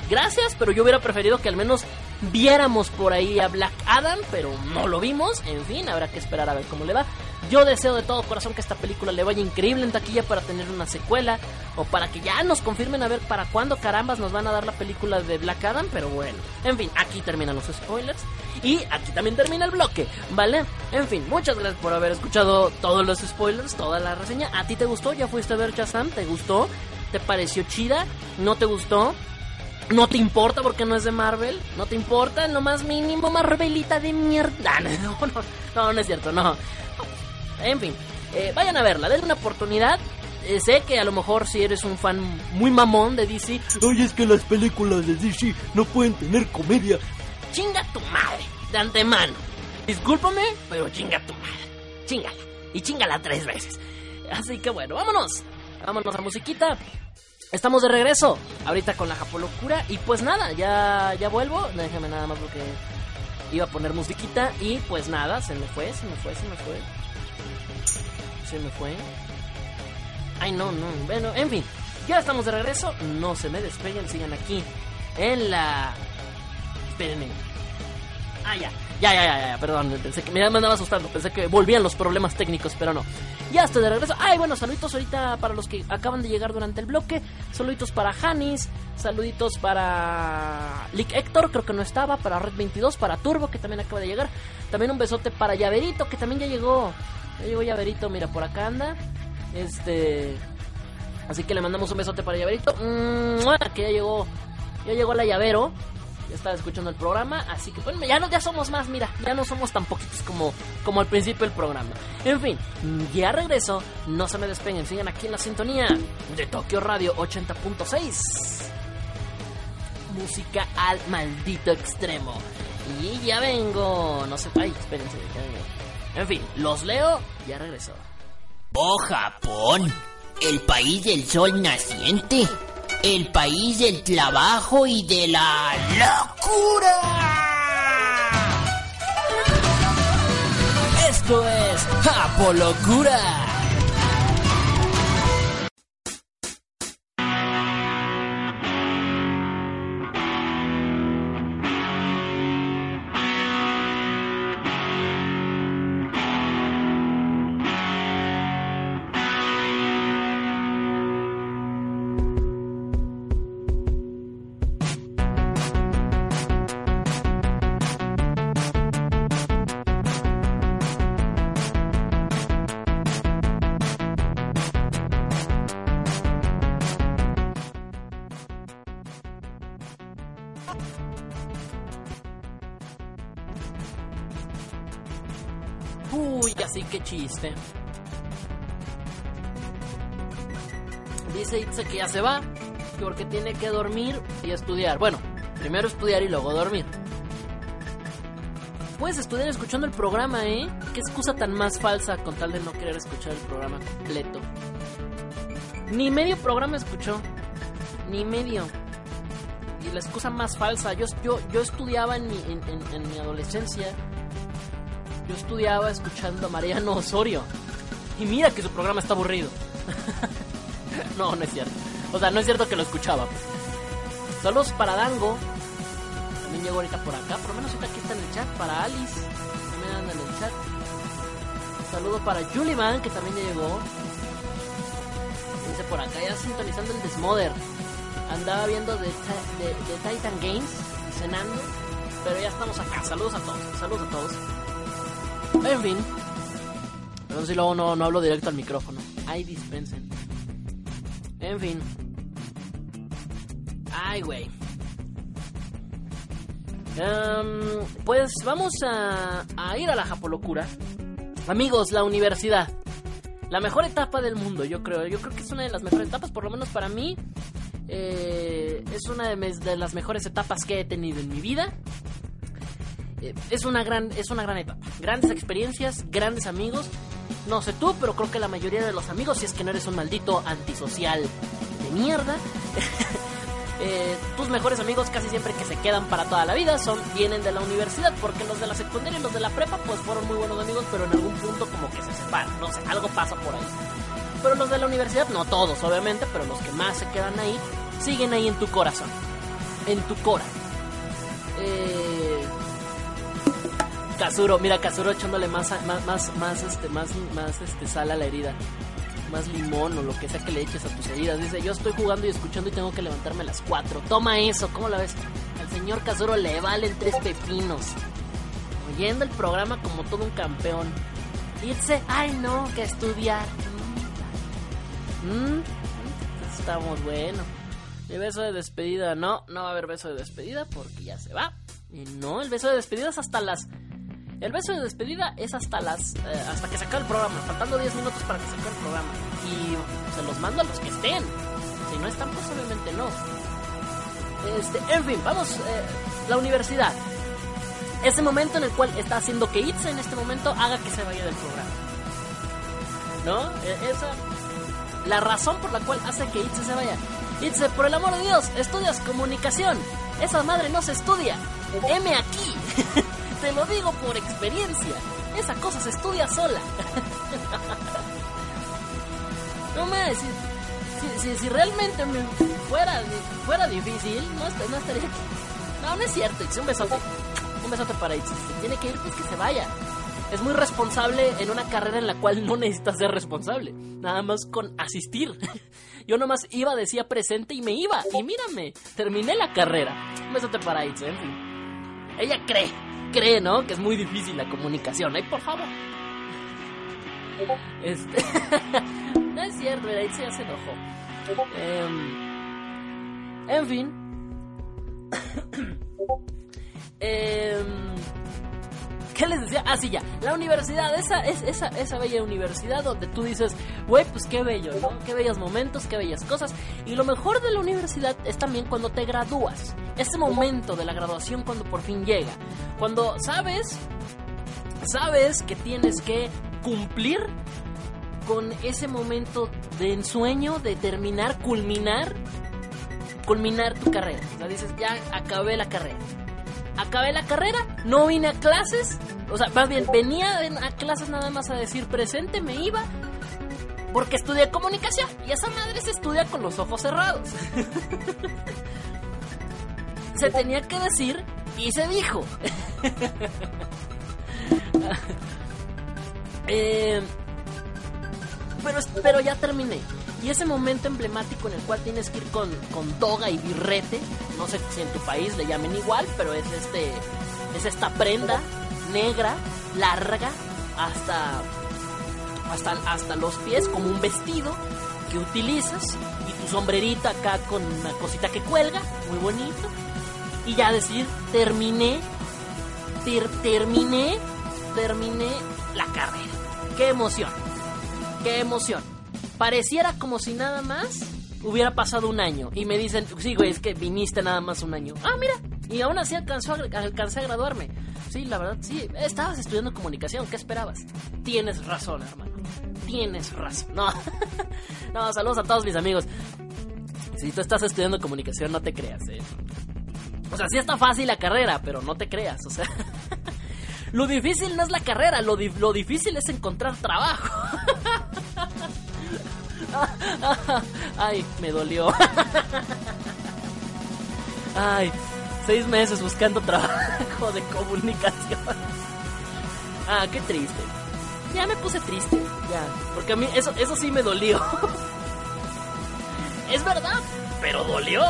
gracias, pero yo hubiera preferido que al menos viéramos por ahí a Black Adam, pero no lo vimos. En fin, habrá que esperar a ver cómo le va. Yo deseo de todo corazón que esta película le vaya increíble en taquilla para tener una secuela o para que ya nos confirmen a ver para cuándo carambas nos van a dar la película de Black Adam, pero bueno. En fin, aquí terminan los spoilers y aquí también termina el bloque, ¿vale? En fin, muchas gracias por haber escuchado todos los spoilers, toda la reseña. ¿A ti te gustó? ¿Ya fuiste a ver Shazam? ¿Te gustó? ¿Te pareció chida? ¿No te gustó? ¿No te importa porque no es de Marvel? ¿No te importa en lo más mínimo Marvelita de mierda? No, no, no, no es cierto, no. En fin, eh, vayan a verla, denle una oportunidad. Eh, sé que a lo mejor si eres un fan muy mamón de DC, oye, es que las películas de DC no pueden tener comedia. Chinga tu madre, de antemano. Discúlpame, pero chinga tu madre. Chingala. Y chingala tres veces. Así que bueno, vámonos. Vámonos a musiquita. Estamos de regreso, ahorita con la Japolocura. Y pues nada, ya, ya vuelvo. Déjame nada más porque iba a poner musiquita. Y pues nada, se me fue, se me fue, se me fue. Me fue. Ay, no, no. Bueno, en fin, ya estamos de regreso. No se me despeguen, sigan aquí en la. Espérenme. Ah, ya. Ya, ya, ya, ya, perdón, pensé que me andaba asustando, pensé que volvían los problemas técnicos, pero no. Ya estoy de regreso. Ay, bueno, saluditos ahorita para los que acaban de llegar durante el bloque. Saluditos para Janis, saluditos para Lick Héctor, creo que no estaba, para Red 22, para Turbo, que también acaba de llegar. También un besote para Llaverito, que también ya llegó. Ya llegó Llaverito, mira, por acá anda. Este. Así que le mandamos un besote para Llaverito. que ya llegó. Ya llegó la llavero ya estaba escuchando el programa, así que pues ya no ya somos más, mira, ya no somos tan poquitos como, como al principio del programa. En fin, ya regreso, no se me despeguen, sigan aquí en la sintonía de Tokio Radio 80.6. Música al maldito extremo. Y ya vengo, no sé, ay, espérense, ya vengo. En fin, los leo, ya regreso. Oh Japón, el país del sol naciente el país del trabajo y de la locura. Esto es Apolocura. Porque tiene que dormir y estudiar. Bueno, primero estudiar y luego dormir. Puedes estudiar escuchando el programa, ¿eh? Qué excusa tan más falsa con tal de no querer escuchar el programa completo. Ni medio programa escuchó. Ni medio. Y la excusa más falsa. Yo, yo, yo estudiaba en mi, en, mi adolescencia. Yo estudiaba escuchando a Mariano Osorio. Y mira que su programa está aburrido. no, no es cierto. O sea, no es cierto que lo escuchaba. pues. Saludos para Dango. También llegó ahorita por acá. Por lo menos ahorita aquí está en el chat. Para Alice. También anda en el chat. Saludo para Juliman, que también ya llegó. Dice por acá, ya sintonizando el Desmother. Andaba viendo de, de Titan Games, cenando. Pero ya estamos acá. Saludos a todos. Saludos a todos. En fin. Perdón si luego no, no hablo directo al micrófono. Ay, dispensen. En fin. Ay, pues vamos a, ir a la Japolocura. Amigos, la universidad. La mejor etapa del mundo, yo creo. Yo creo que es una de las mejores etapas, por lo menos para mí. eh, es una de las mejores etapas que he tenido en mi vida. Eh, es una gran es una gran etapa. Grandes experiencias, grandes amigos. No sé tú, pero creo que la mayoría de los amigos, si es que no eres un maldito antisocial de mierda, eh, tus mejores amigos casi siempre que se quedan para toda la vida son vienen de la universidad, porque los de la secundaria y los de la prepa pues fueron muy buenos amigos, pero en algún punto como que se separan, no sé, algo pasa por ahí. Pero los de la universidad, no todos obviamente, pero los que más se quedan ahí, siguen ahí en tu corazón, en tu cora. Eh, Kazuro, mira Kazuro echándole más, más, más, más, este, más, más, este, sal a la herida más limón o lo que sea que le eches a tus heridas. Dice, yo estoy jugando y escuchando y tengo que levantarme a las 4. Toma eso, ¿cómo la ves? Al señor Casoro le valen tres pepinos. Oyendo el programa como todo un campeón. Dice, ay no, que estudiar. Mm, mm, estamos bueno. Mi beso de despedida, no, no va a haber beso de despedida porque ya se va. Y no, el beso de despedida es hasta las el beso de despedida es hasta las eh, hasta que se acabe el programa, faltando 10 minutos para que se acabe el programa. Y se los mando a los que estén. Si no están, pues obviamente no. Este, en fin, vamos, eh, la universidad. Ese momento en el cual está haciendo que Itze en este momento haga que se vaya del programa. ¿No? E- esa. La razón por la cual hace que Itze se vaya. Itze, por el amor de Dios, estudias comunicación. Esa madre no se estudia. M aquí. Te lo digo por experiencia. Esa cosa se estudia sola. no me si, realmente me fuera, fuera difícil, no, est- no estaría aquí. No, no es cierto, un besote. Un besote para Itzy. Si tiene que ir, pues que se vaya. Es muy responsable en una carrera en la cual no necesitas ser responsable. Nada más con asistir. Yo nomás iba, decía presente y me iba. Y mírame, terminé la carrera. Un besote para Itzy, en fin. Ella cree, cree, ¿no? Que es muy difícil la comunicación. Ay, por favor. Este. no es cierto, mira, Itzy ya se enojó. Em, en fin. Em, ¿Qué les decía? Ah, sí, ya. La universidad, esa, es, esa, esa bella universidad donde tú dices, güey, pues qué bello, ¿no? Qué bellos momentos, qué bellas cosas. Y lo mejor de la universidad es también cuando te gradúas. Ese momento de la graduación cuando por fin llega. Cuando sabes, sabes que tienes que cumplir con ese momento de ensueño, de terminar, culminar, culminar tu carrera. O dices, ya acabé la carrera acabé la carrera, no vine a clases, o sea, más bien venía a clases nada más a decir presente, me iba, porque estudié comunicación y esa madre se estudia con los ojos cerrados. se tenía que decir y se dijo. eh, pero, pero ya terminé. Y ese momento emblemático en el cual tienes que ir con, con toga y birrete, no sé si en tu país le llamen igual, pero es este es esta prenda negra, larga, hasta, hasta, hasta los pies, como un vestido que utilizas, y tu sombrerita acá con una cosita que cuelga, muy bonito, y ya decir, terminé, ter- terminé, terminé la carrera. ¡Qué emoción! ¡Qué emoción! Pareciera como si nada más hubiera pasado un año. Y me dicen, sí, güey, es que viniste nada más un año. Ah, mira. Y aún así alcanzó a, alcancé a graduarme. Sí, la verdad, sí. Estabas estudiando comunicación. ¿Qué esperabas? Tienes razón, hermano. Tienes razón. No, no saludos a todos mis amigos. Si tú estás estudiando comunicación, no te creas, eh. O sea, sí está fácil la carrera, pero no te creas, o sea. lo difícil no es la carrera, lo, lo difícil es encontrar trabajo. Ay, me dolió. Ay, seis meses buscando trabajo de comunicación. Ah, qué triste. Ya me puse triste, ya. Porque a mí eso, eso sí me dolió. Es verdad, pero dolió.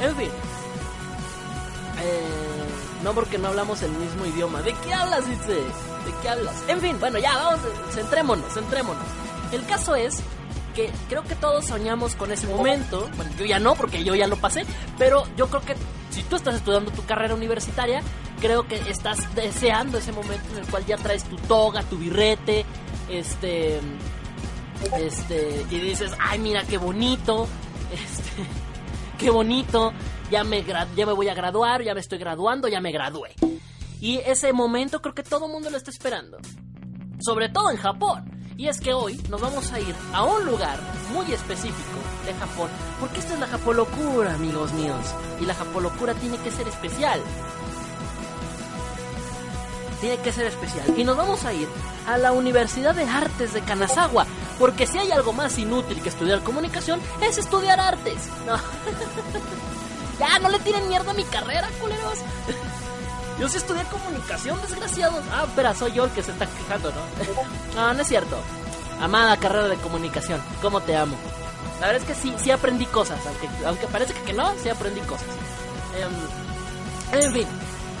En fin. Eh, no porque no hablamos el mismo idioma. ¿De qué hablas, dice? ¿De qué hablas? En fin, bueno, ya, vamos, centrémonos, centrémonos. El caso es que creo que todos soñamos con ese momento. Bueno, yo ya no, porque yo ya lo pasé. Pero yo creo que si tú estás estudiando tu carrera universitaria, creo que estás deseando ese momento en el cual ya traes tu toga, tu birrete, este. Este. Y dices, ay, mira qué bonito. Este. Qué bonito. Ya me, ya me voy a graduar, ya me estoy graduando, ya me gradué. Y ese momento creo que todo el mundo lo está esperando. Sobre todo en Japón. Y es que hoy nos vamos a ir a un lugar muy específico de Japón, porque esta es la Japolocura, amigos míos. Y la Japolocura tiene que ser especial. Tiene que ser especial. Y nos vamos a ir a la Universidad de Artes de Kanazawa, porque si hay algo más inútil que estudiar comunicación, es estudiar artes. No. ya, no le tiren mierda a mi carrera, culeros. Yo sí estudié comunicación, desgraciados. Ah, espera, soy yo el que se está quejando, ¿no? no, no es cierto. Amada carrera de comunicación, ¿cómo te amo? La verdad es que sí, sí aprendí cosas, aunque, aunque parece que, no, sí aprendí cosas. Em, en fin,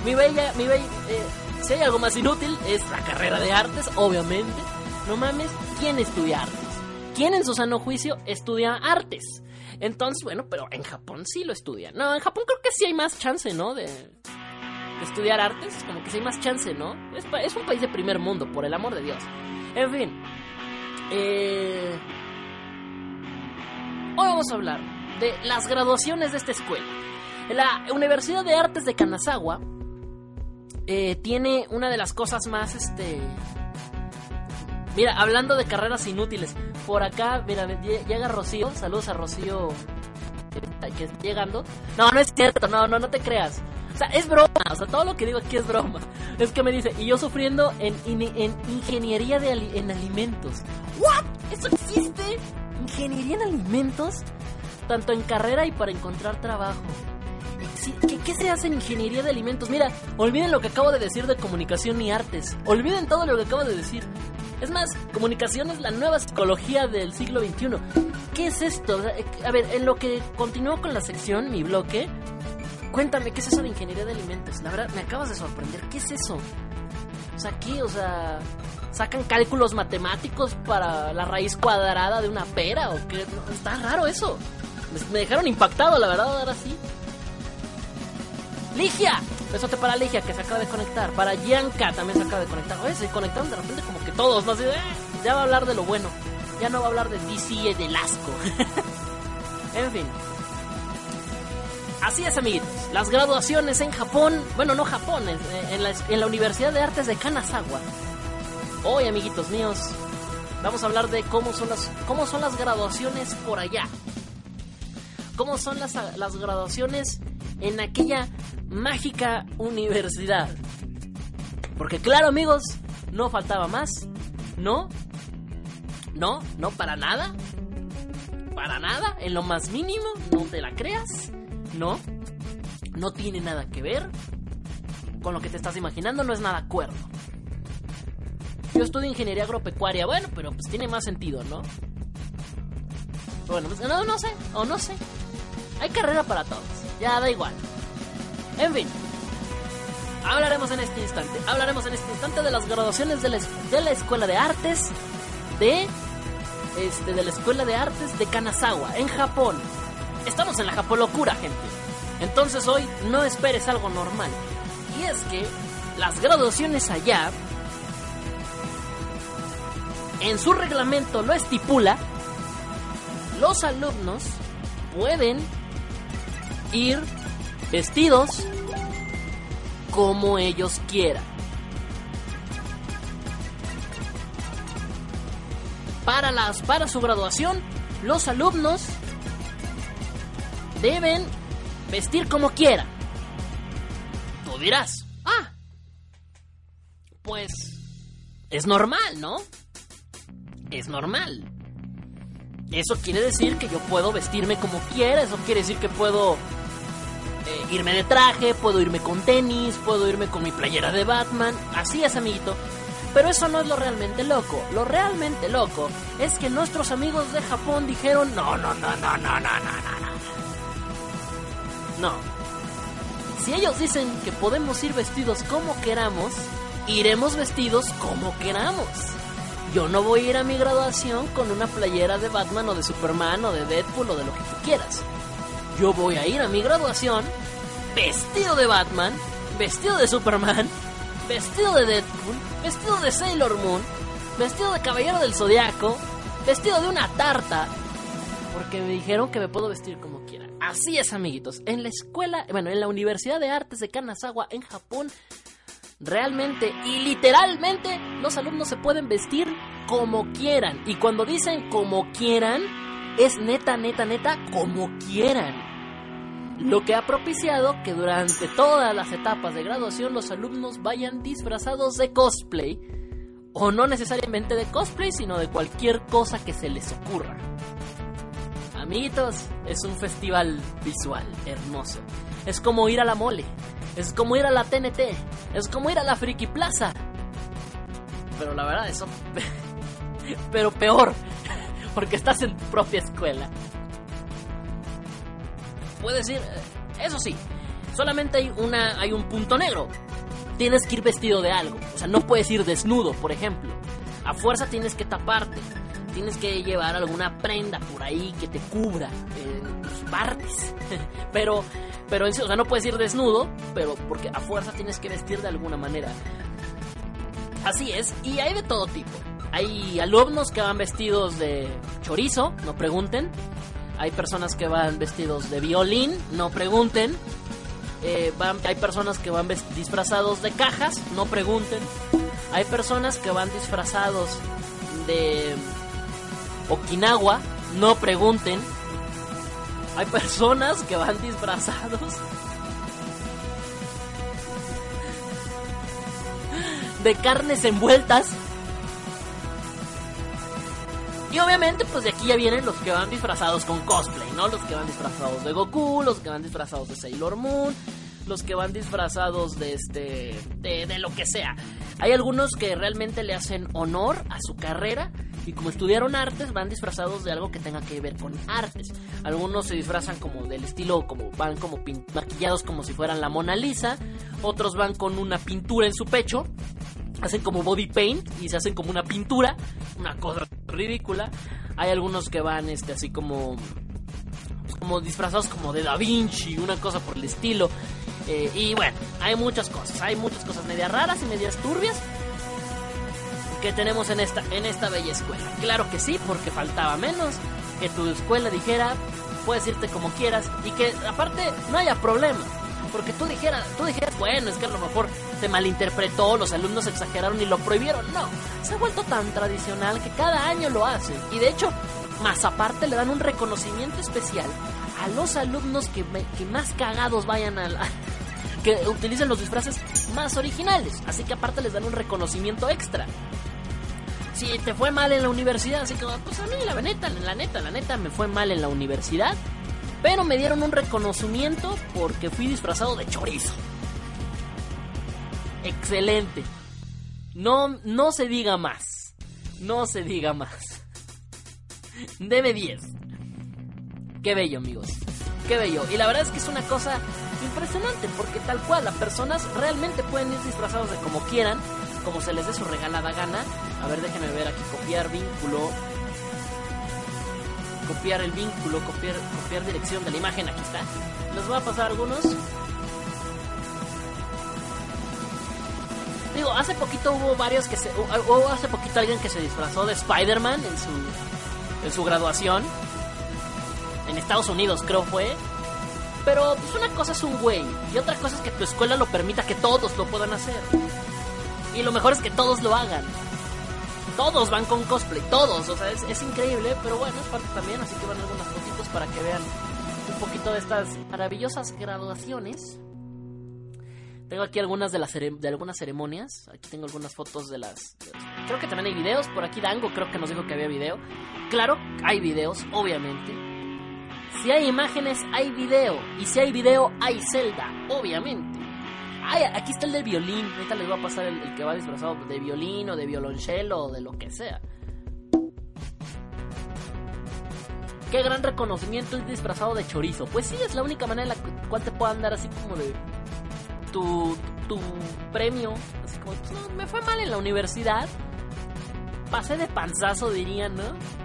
mi bella, mi bella, eh, si hay algo más inútil es la carrera de artes, obviamente. No mames, ¿quién estudia artes? ¿Quién en su sano juicio estudia artes? Entonces, bueno, pero en Japón sí lo estudian. No, en Japón creo que sí hay más chance, ¿no? Estudiar artes, como que sí hay más chance, ¿no? Es, un país de primer mundo, por el amor de Dios. En fin. Eh, hoy vamos a hablar de las graduaciones de esta escuela. La Universidad de Artes de Kanazawa eh, tiene una de las cosas más, este... Mira, hablando de carreras inútiles, por acá, mira, llega Rocío, saludos a Rocío que está llegando. No, no es cierto, no, no, no te creas. O sea, es broma, o sea, todo lo que digo aquí es broma. Es que me dice, y yo sufriendo en, en, ingeniería de en alimentos. ¿What? ¿Eso existe? ¿Ingeniería en alimentos? Tanto en carrera y para encontrar trabajo. ¿Qué, ¿Qué, se hace en ingeniería de alimentos? Mira, olviden lo que acabo de decir de comunicación y artes. Olviden todo lo que acabo de decir. Es más, comunicación es la nueva psicología del siglo XXI. ¿Qué es esto? A ver, en lo que continúo con la sección, mi bloque, Cuéntame, ¿qué es eso de ingeniería de alimentos? La verdad, me acabas de sorprender. ¿Qué es eso? O sea, ¿qué? O sea, ¿sacan cálculos matemáticos para la raíz cuadrada de una pera? ¿O qué? Está raro eso. Me dejaron impactado, la verdad, ahora sí. ¡Ligia! Besote para Ligia, que se acaba de conectar. Para Yanka también se acaba de conectar. Oye, se conectaron de repente como que todos, ¿no? Así eh, ya va a hablar de lo bueno. Ya no va a hablar de DC y del asco. en fin. Así es, amiguitos. Las graduaciones en Japón, bueno, no Japón, en la, Universidad de Artes de Kanazawa. Hoy, amiguitos míos, vamos a hablar de cómo son las, cómo son las graduaciones por allá. Cómo son las, las graduaciones en aquella mágica universidad. Porque claro, amigos, no faltaba más. No, no, no para nada. Para nada, en lo más mínimo, no te la creas. No, no tiene nada que ver con lo que te estás imaginando, no es nada cuerdo. Yo estudio ingeniería agropecuaria, bueno, pero pues tiene más sentido, ¿no? Bueno, pues, no, no sé, o no sé. Hay carrera para todos, ya da igual. En fin, hablaremos en este instante, hablaremos en este instante de las graduaciones de la, de la Escuela de Artes de, este, de la Escuela de Artes de Kanazawa, en Japón. Estamos en la Japolocura, gente. Entonces hoy no esperes algo normal. Y es que las graduaciones allá en su reglamento lo estipula, los alumnos pueden ir vestidos como ellos quieran. Para, las, para su graduación, los alumnos deben vestir como quieran. Tú dirás, ah, pues es normal, ¿no? Es normal. Eso quiere decir que yo puedo vestirme como quiera, eso quiere decir que puedo eh, irme de traje, puedo irme con tenis, puedo irme con mi playera de Batman. Así es, amiguito. Pero eso no es lo realmente loco. Lo realmente loco es que nuestros amigos de Japón dijeron, no, no, no, no, no, no, no, no. No. Si ellos dicen que podemos ir vestidos como queramos, iremos vestidos como queramos. Yo no voy a ir a mi graduación con una playera de Batman o de Superman o de Deadpool o de lo que tú quieras. Yo voy a ir a mi graduación vestido de Batman, vestido de Superman, vestido de Deadpool, vestido de Sailor Moon, vestido de Caballero del Zodiaco, vestido de una tarta, porque me dijeron que me puedo vestir como quiera. Así es, amiguitos. En la escuela, bueno, en la Universidad de Artes de Kanazawa, en Japón, realmente y literalmente los alumnos se pueden vestir como quieran. Y cuando dicen como quieran, es neta, neta, neta, como quieran lo que ha propiciado que durante todas las etapas de graduación los alumnos vayan disfrazados de cosplay, o no necesariamente de cosplay, sino de cualquier cosa que se les ocurra. Amiguitos, es un festival visual hermoso. Es como ir a la mole, es como ir a la TNT, es como ir a la Friki Plaza. Pero la verdad, eso. Pero peor, porque estás en tu propia escuela puedes ir. Eso sí, solamente hay, una, hay un punto negro. Tienes que ir vestido de algo. O sea, no puedes ir desnudo, por ejemplo. A fuerza tienes que taparte. Tienes que llevar alguna prenda por ahí que te cubra en tus partes. pero, pero o sea, no puedes ir desnudo, pero porque a fuerza tienes que vestir de alguna manera. Así es, y hay de todo tipo. Hay alumnos que van vestidos de chorizo, no pregunten. Hay personas que van vestidos de violín, no pregunten. Eh, hay personas que van disfrazados de cajas, no pregunten. Hay personas que van disfrazados de Okinawa, no pregunten. Hay personas que van disfrazados de carnes envueltas, y obviamente, pues de aquí ya vienen los que van disfrazados con cosplay, ¿no? Los que van disfrazados de Goku, los que van disfrazados de Sailor Moon, los que van disfrazados de este. de, de lo que sea. Hay algunos que realmente le hacen honor a su carrera y como estudiaron artes van disfrazados de algo que tenga que ver con artes. Algunos se disfrazan como del estilo, como van como maquillados como si fueran la Mona Lisa, otros van con una pintura en su pecho hacen como body paint y se hacen como una pintura, una cosa ridícula. Hay algunos que van este así como como disfrazados como de Da Vinci, una cosa por el estilo. Eh, y bueno, hay muchas cosas, hay muchas cosas medias raras y medias turbias que tenemos en esta en esta bella escuela. Claro que sí, porque faltaba menos que tu escuela dijera, puedes irte como quieras y que aparte no haya problema porque tú dijeras, tú dijeras, bueno, es que a lo mejor se malinterpretó, los alumnos exageraron y lo prohibieron. No, se ha vuelto tan tradicional que cada año lo hacen. Y de hecho, más aparte le dan un reconocimiento especial a los alumnos que, que más cagados vayan a que utilicen los disfraces más originales. Así que aparte les dan un reconocimiento extra. Si te fue mal en la universidad, así que, pues a mí la neta, la neta, la neta me fue mal en la universidad pero me dieron un reconocimiento porque fui disfrazado de chorizo. Excelente. No, no se diga más. No se diga más. Debe 10. Qué bello, amigos. Qué bello. Y la verdad es que es una cosa impresionante porque tal cual, las personas realmente pueden ir disfrazados de como quieran, como se les dé su regalada gana. A ver, déjenme ver aquí, copiar vínculo copiar el vínculo, copiar, copiar dirección de la imagen, aquí está. Les voy a pasar algunos. Digo, hace poquito hubo varios que se. Hubo hace poquito alguien que se disfrazó de Spider-Man en su, en su graduación. En Estados Unidos, creo fue. Pero pues una cosa es un güey y otra cosa es que tu escuela lo permita que todos lo puedan hacer. Y lo mejor es que todos lo hagan. Todos van con cosplay, todos. O sea, es, increíble, pero bueno, es parte también. Así que van algunas fotitos para que vean un poquito de estas maravillosas graduaciones. Tengo aquí algunas de las algunas ceremonias. Aquí tengo algunas fotos de las, de las, Creo que también hay videos. Por aquí Dango creo que nos dijo que había video. Claro, hay videos, obviamente. Si hay imágenes, hay video. Y si hay video, hay Zelda, obviamente. Ay, aquí está el de violín. Ahorita les voy a pasar el, el que va disfrazado de violín o de violonchelo o de lo que sea. Qué gran reconocimiento es disfrazado de chorizo. Pues sí, es la única manera en la cual te puedan dar así como de tu, tu, tu premio. Así como, pues, no, me fue mal en la universidad. Pasé de panzazo, dirían, ¿no?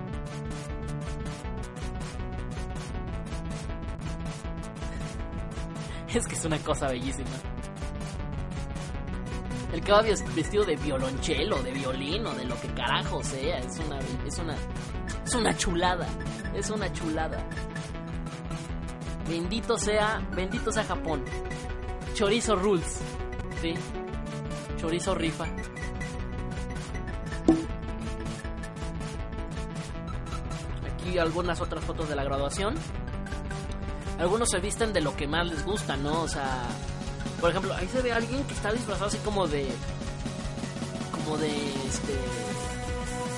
Es que es una cosa bellísima. El que va vestido de violonchelo, de violín o de lo que carajo sea, es una, es una, es una chulada, es una chulada. Bendito sea, bendito sea Japón. Chorizo rules, sí. Chorizo rifa. Aquí algunas otras fotos de la graduación. Algunos se visten de lo que más les gusta, ¿no? O sea, por ejemplo, ahí se ve a alguien que está disfrazado así como de. Como de. Este.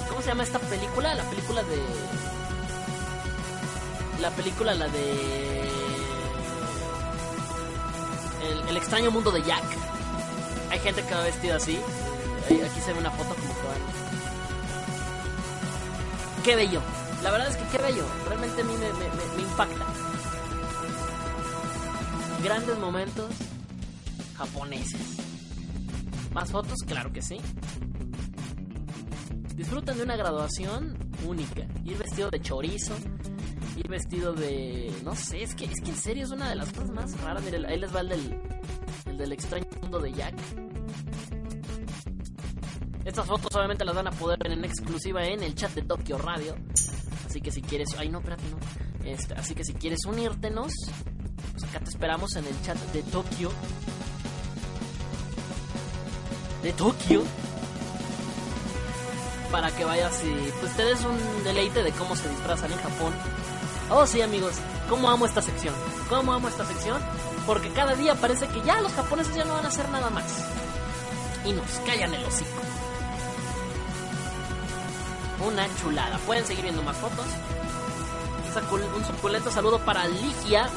¿Cómo se llama esta película? La película de. La película, la de. El, extraño mundo de Jack. Hay gente que va vestida así. Aquí se ve una foto como van. Qué bello. La verdad es que qué bello. Realmente a mí me impacta. Grandes momentos japoneses. ¿Más fotos? Claro que sí. Disfrutan de una graduación única. Ir vestido de chorizo. Ir vestido de... No sé, es que, es que en serio es una de las cosas más raras. Miren, ahí les va el del, el del extraño mundo de Jack. Estas fotos obviamente las van a poder ver en exclusiva en el chat de Tokyo Radio. Así que si quieres... Ay, no, espérate, no. Este, así que si quieres unírtenos, pues acá te esperamos en el chat de Tokyo de Tokio para que vayas y pues te des un deleite de cómo se disfrazan en Japón. Oh sí amigos, cómo amo esta sección, cómo amo esta sección, porque cada día parece que ya los japoneses ya no van a hacer nada más. Y nos callan el hocico. Una chulada. Pueden seguir viendo más fotos. Un suculento saludo para Ligia,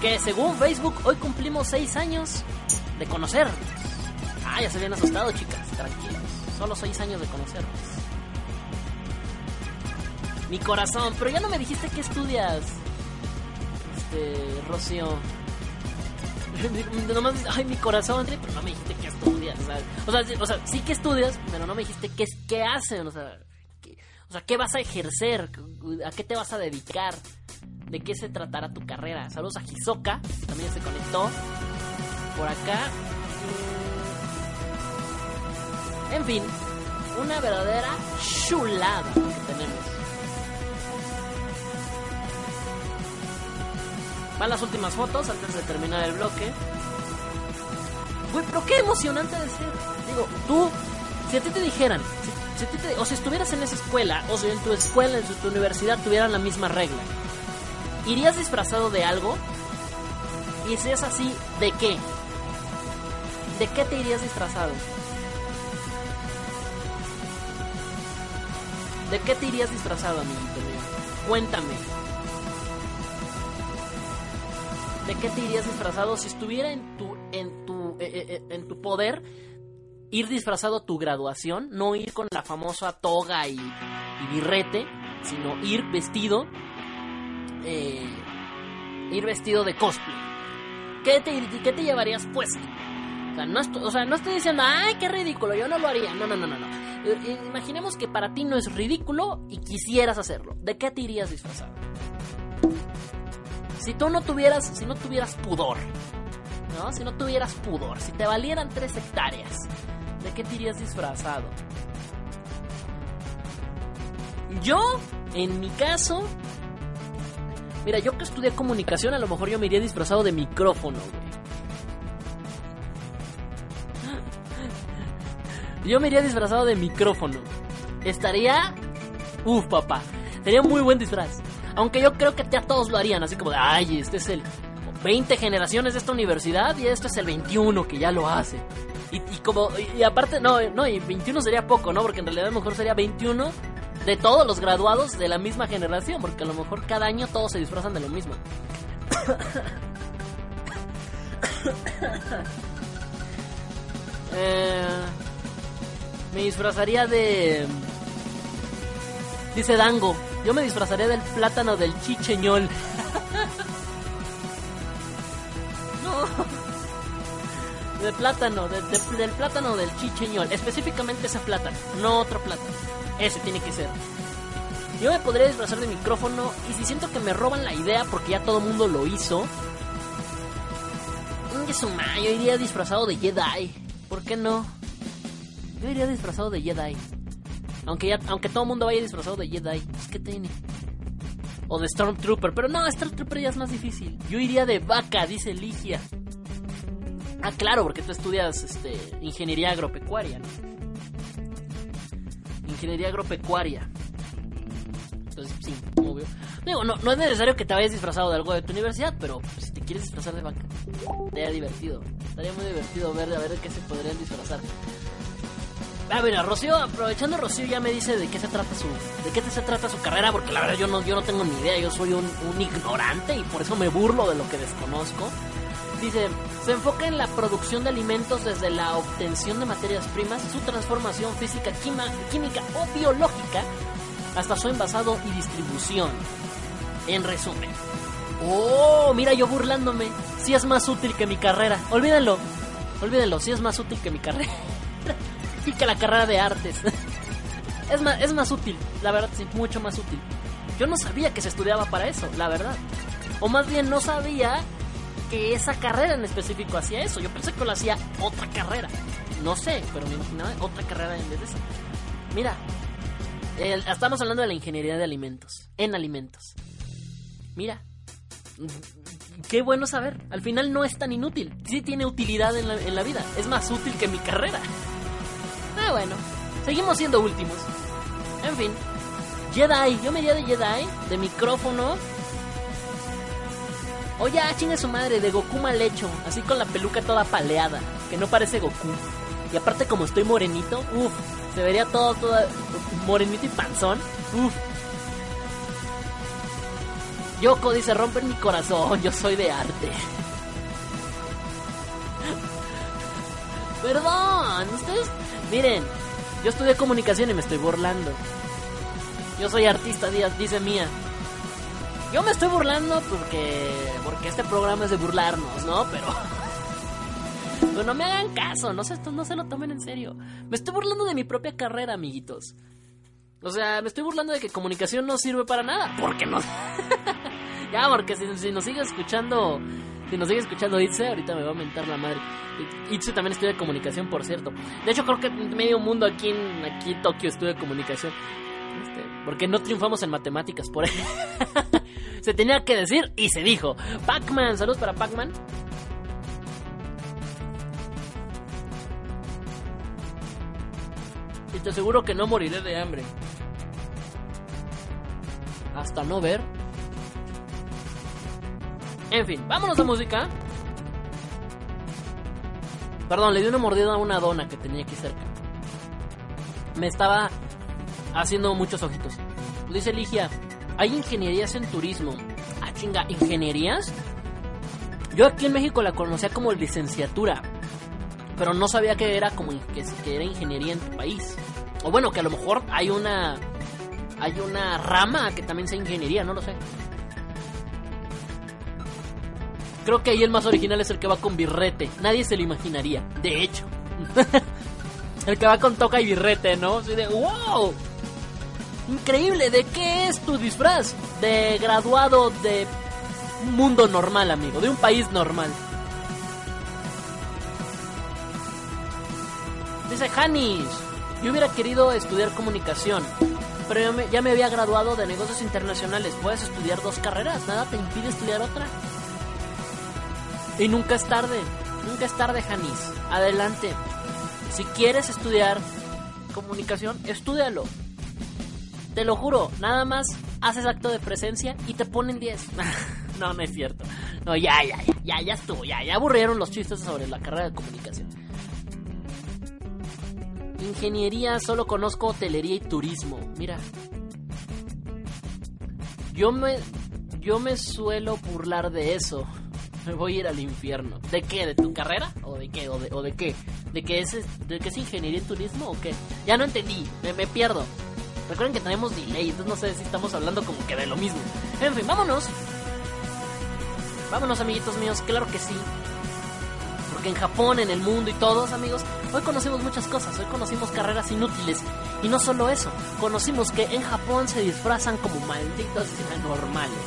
que según Facebook hoy cumplimos 6 años de conocer Ah, ya se habían asustado, chicas. Tranquilos. Solo seis años de conocernos. Mi corazón, pero ya no me dijiste qué estudias. Este, Rocío. Nomás, ay, mi corazón, pero no me dijiste qué estudias. O sea, o sea, sí que estudias, pero no me dijiste qué, qué hacen. O sea, qué, o sea, qué vas a ejercer, a qué te vas a dedicar, de qué se tratará tu carrera. Saludos a Hisoka, también se conectó por acá. En fin, una verdadera chulada que tenemos. Van las últimas fotos antes de terminar el bloque. Güey, pero qué emocionante de ser. Digo, tú, si a ti te dijeran, si, a ti o si estuvieras en esa escuela, o si en tu escuela, en tu universidad tuvieran la misma regla, ¿irías disfrazado de algo? Y si es así, ¿de qué? ¿De qué te irías disfrazado? ¿De qué te irías disfrazado, amiguito? Cuéntame. ¿De qué te irías disfrazado si estuviera en tu en tu eh, eh, en tu poder ir disfrazado a tu graduación, no ir con la famosa toga y, y birrete, sino ir vestido eh, ir vestido de cosplay? ¿Qué te, qué te llevarías puesto? O sea, no estoy, diciendo, ay, qué ridículo, yo no lo haría. No, no, no, no, no. Imaginemos que para ti no es ridículo y quisieras hacerlo. ¿De qué te irías disfrazado? Si tú no tuvieras, si no tuvieras pudor, ¿no? Si no tuvieras pudor, si te valieran tres hectáreas, ¿de qué te irías disfrazado? Yo, en mi caso, mira, yo que estudié comunicación, a lo mejor yo me iría disfrazado de micrófono, güey. Yo me iría disfrazado de micrófono. Estaría... Uf, papá. Sería muy buen disfraz. Aunque yo creo que ya todos lo harían, así como de, ay, este es el 20 generaciones de esta universidad y esto es el 21 que ya lo hace. Y, como, y, aparte, no, no, y 21 sería poco, ¿no? Porque en realidad a lo mejor sería 21 de todos los graduados de la misma generación, porque a lo mejor cada año todos se disfrazan de lo mismo. eh, me disfrazaría de... Dice Dango, yo me disfrazaría del plátano del chicheñol. no. De plátano, del plátano del chicheñol. Específicamente ese plátano, no otro plátano. Ese tiene que ser. Yo me podría disfrazar de micrófono y si siento que me roban la idea porque ya todo el mundo lo hizo. Yo iría disfrazado de Jedi. ¿Por qué no? Yo iría disfrazado de Jedi. Aunque ya, aunque todo el mundo vaya disfrazado de Jedi. ¿Qué tiene? O de Stormtrooper. Pero no, Stormtrooper ya es más difícil. Yo iría de vaca, dice Ligia. Ah, claro, porque tú estudias este, ingeniería agropecuaria, ¿no? Ingeniería agropecuaria. Entonces, sí, obvio. Digo, no, no es necesario que te vayas disfrazado de algo de tu universidad, pero si te quieres disfrazar de vaca, estaría divertido. Estaría muy divertido ver a ver de qué se podrían disfrazar. A ver, Rocío, aprovechando Rocío ya me dice de qué se trata su, de qué se trata su carrera, porque la verdad yo no, yo no tengo ni idea, yo soy un, un ignorante y por eso me burlo de lo que desconozco. Dice, se enfoca en la producción de alimentos desde la obtención de materias primas, su transformación física, química o biológica, hasta su envasado y distribución. En resumen. Oh, mira yo burlándome. Si es más útil que mi carrera. Olvídenlo. Olvídenlo, si es más útil que mi carrera. que la carrera de artes. es, más, es más útil, la verdad, sí, mucho más útil. Yo no sabía que se estudiaba para eso, la verdad. O más bien no sabía que esa carrera en específico hacía eso. Yo pensé que lo hacía otra carrera. No sé, pero me imaginaba otra carrera en vez de esa. Mira, estamos hablando de la ingeniería de alimentos, en alimentos. Mira, qué bueno saber. Al final no es tan inútil. Sí tiene utilidad en la, en la vida. Es más útil que mi carrera. Ah, bueno. Seguimos siendo últimos. En fin. Jedi. Yo me iría de Jedi. De micrófono. O ya, chingue su madre. De Goku mal hecho. Así con la peluca toda paleada. Que no parece Goku. Y aparte como estoy morenito. Uf. Se vería todo, todo morenito y panzón. Uf. Yoko dice, rompen mi corazón, yo soy de arte. Perdón, ustedes Miren, yo estudié comunicación y me estoy burlando. Yo soy artista, dice Mía. Yo me estoy burlando porque porque este programa es de burlarnos, ¿no? Pero pero no me hagan caso, no se, no se lo tomen en serio. Me estoy burlando de mi propia carrera, amiguitos. O sea, me estoy burlando de que comunicación no sirve para nada. Porque no. ya, porque si, nos sigue escuchando si nos sigue escuchando Itze, ahorita me va a mentar la madre. Itze también estudia comunicación, por cierto. De hecho, creo que medio mundo aquí en aquí Tokio estudia comunicación. Este, porque no triunfamos en matemáticas por ahí. se tenía que decir y se dijo. Pac-Man, saludos para Pac-Man. Y te aseguro que no moriré de hambre. Hasta no ver en fin, vámonos a música. Perdón, le di una mordida a una dona que tenía aquí cerca. Me estaba haciendo muchos ojitos. Dice Ligia, hay ingenierías en turismo. Ah, chinga, ¿ingenierías? Yo aquí en México la conocía como licenciatura, pero no sabía que era como que, era ingeniería en tu país. O bueno, que a lo mejor hay una hay una rama que también sea ingeniería, no lo sé. Creo que ahí el más original es el que va con birrete. Nadie se lo imaginaría. De hecho. el que va con toca y birrete, ¿no? Así de wow. Increíble, ¿de qué es tu disfraz? De graduado de mundo normal, amigo, de un país normal. Dice Hanish, yo hubiera querido estudiar comunicación, pero yo me, ya me había graduado de negocios internacionales. Puedes estudiar dos carreras, nada te impide estudiar otra. Y nunca es tarde, nunca es tarde, Janis. Adelante. Si quieres estudiar comunicación, estúdialo. Te lo juro, nada más haces acto de presencia y te ponen 10. no, no es cierto. No, ya, ya, ya, ya, ya estuvo, ya, ya aburrieron los chistes sobre la carrera de comunicación. Ingeniería, solo conozco hotelería y turismo. Mira. Yo me. Yo me suelo burlar de eso. Me voy a ir al infierno. ¿De qué? ¿De tu carrera? ¿O de qué? ¿O de, qué? ¿De qué es, de qué es ingeniería y turismo o qué? Ya no entendí, me, me pierdo. Recuerden que tenemos delay, entonces no sé si estamos hablando como que de lo mismo. En fin, vámonos. Vámonos, amiguitos míos, claro que sí. Porque en Japón, en el mundo y todos, amigos, hoy conocimos muchas cosas. Hoy conocimos carreras inútiles. Y no solo eso, conocimos que en Japón se disfrazan como malditos anormales.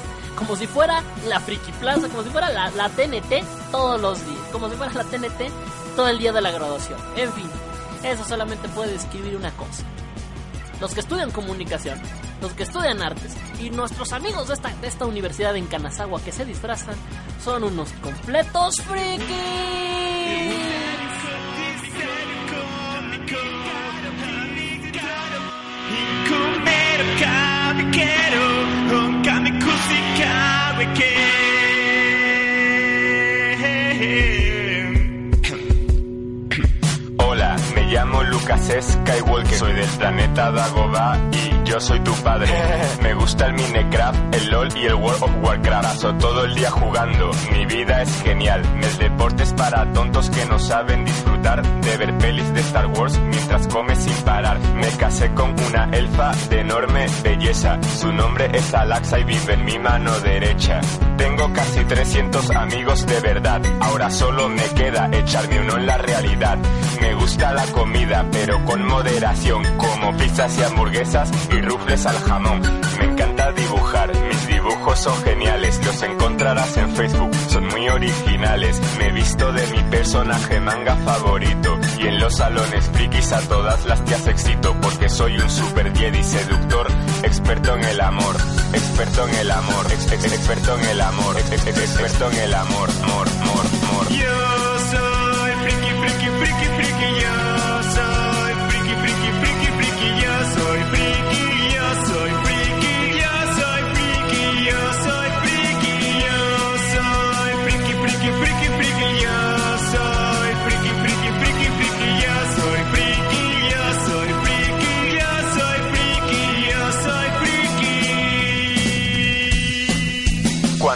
Como si fuera la Friki Plaza, como si fuera la, la TNT todos los días. Como si fuera la TNT todo el día de la graduación. En fin, eso solamente puede describir una cosa los que estudian comunicación, los que estudian artes y nuestros amigos de esta, de esta universidad en Kanazawa que se disfrazan son unos completos frikis. Lucas Skywalker, soy del planeta Dagobah y yo soy tu padre. Me gusta el Minecraft, el LOL y el World of Warcraft. Paso todo el día jugando, mi vida es genial. El deporte es para tontos que no saben disfrutar de ver pelis de Star Wars mientras come sin parar. Me casé con una elfa de enorme belleza. Su nombre es Alaxa y vive en mi mano derecha. Tengo casi 300 amigos de verdad. Ahora solo me queda echarme uno en la realidad. Me gusta la comida, pero con moderación, como pizzas y hamburguesas y rufles al jamón. Me encanta dibujar, mis dibujos son geniales, los encontrarás en Facebook, son muy originales. Me he visto de mi personaje manga favorito y en los salones frikis a todas las tías excito porque soy un super jedi seductor, experto en el amor, experto en el amor, ex- ex- experto en el amor, ex- ex- experto en el amor, amor, amor,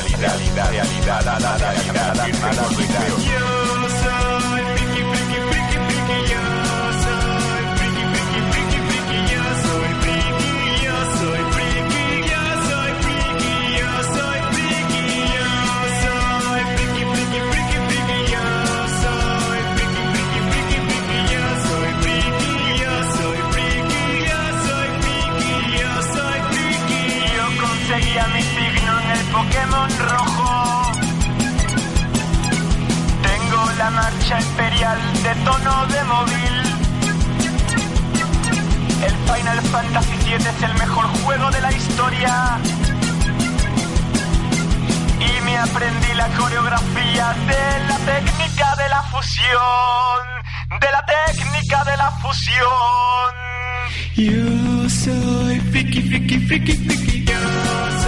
realidad, realidad, realidad, realidad, llamada realidad. Yo soy Tengo la marcha imperial de tono de móvil. El Final Fantasy VII es el mejor juego de la historia. Y me aprendí la coreografía de la técnica de la fusión. De la técnica de la fusión. Yo soy friki, friki, friki, friki. Yo soy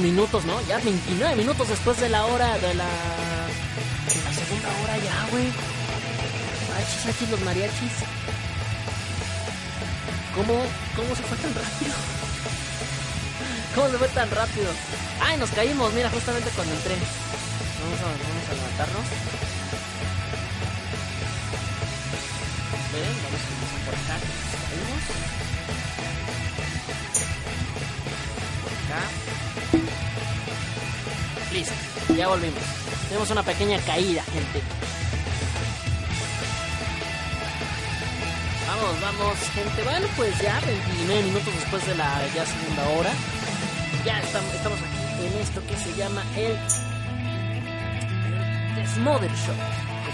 Minutos, ¿no? Ya 29 minutos después de la hora de la. Segunda hora ya, güey. Mariachis, aquí los mariachis. ¿Cómo, ¿Cómo se fue tan rápido? ¿Cómo se fue tan rápido? ¡Ay, nos caímos! Mira, justamente cuando entré. Vamos vamos a levantarnos. Ya volvimos. Tenemos una pequeña caída, gente. Vamos, vamos, gente. Bueno, pues ya 29 minutos después de la ya segunda hora. Ya estamos, estamos aquí en esto que se llama el, el Show.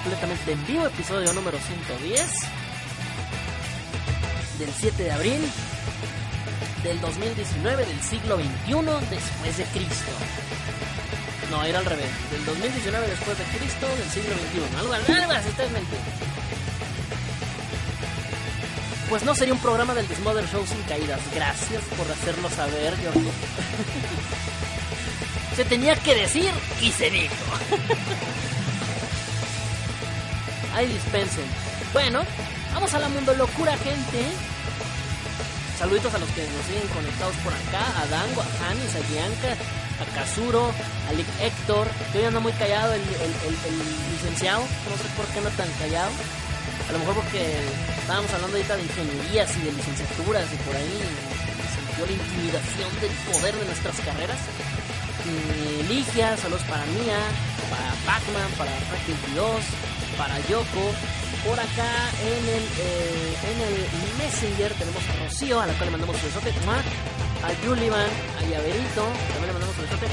Completamente en vivo, episodio número 110. Del 7 de abril del 2019 del siglo XXI después de Cristo. No, era al revés. Del 2019 después de Cristo, del siglo XXI. Algo, algo así, me Pues no sería un programa del Dismother Show sin caídas. Gracias por hacerlo saber, yo. se tenía que decir y se dijo. Ahí dispensen. Bueno, vamos a la mundo locura, gente. Saluditos a los que nos siguen conectados por acá, a Dango, a Janis, a Bianca, a Kazuro, a Lick Héctor, hoy anda muy callado el, licenciado, no sé por qué no tan callado. A lo mejor porque estábamos hablando ahorita de ingenierías y de licenciaturas y por ahí sintió la intimidación del poder de nuestras carreras. Y Ligia, saludos para Mía, para Pacman, para Frank 22, para Yoko. Por acá en el, eh, en el Messenger tenemos a Rocío, a la cual le mandamos un besote a Julivan, a Llaverito, también le mandamos un besote,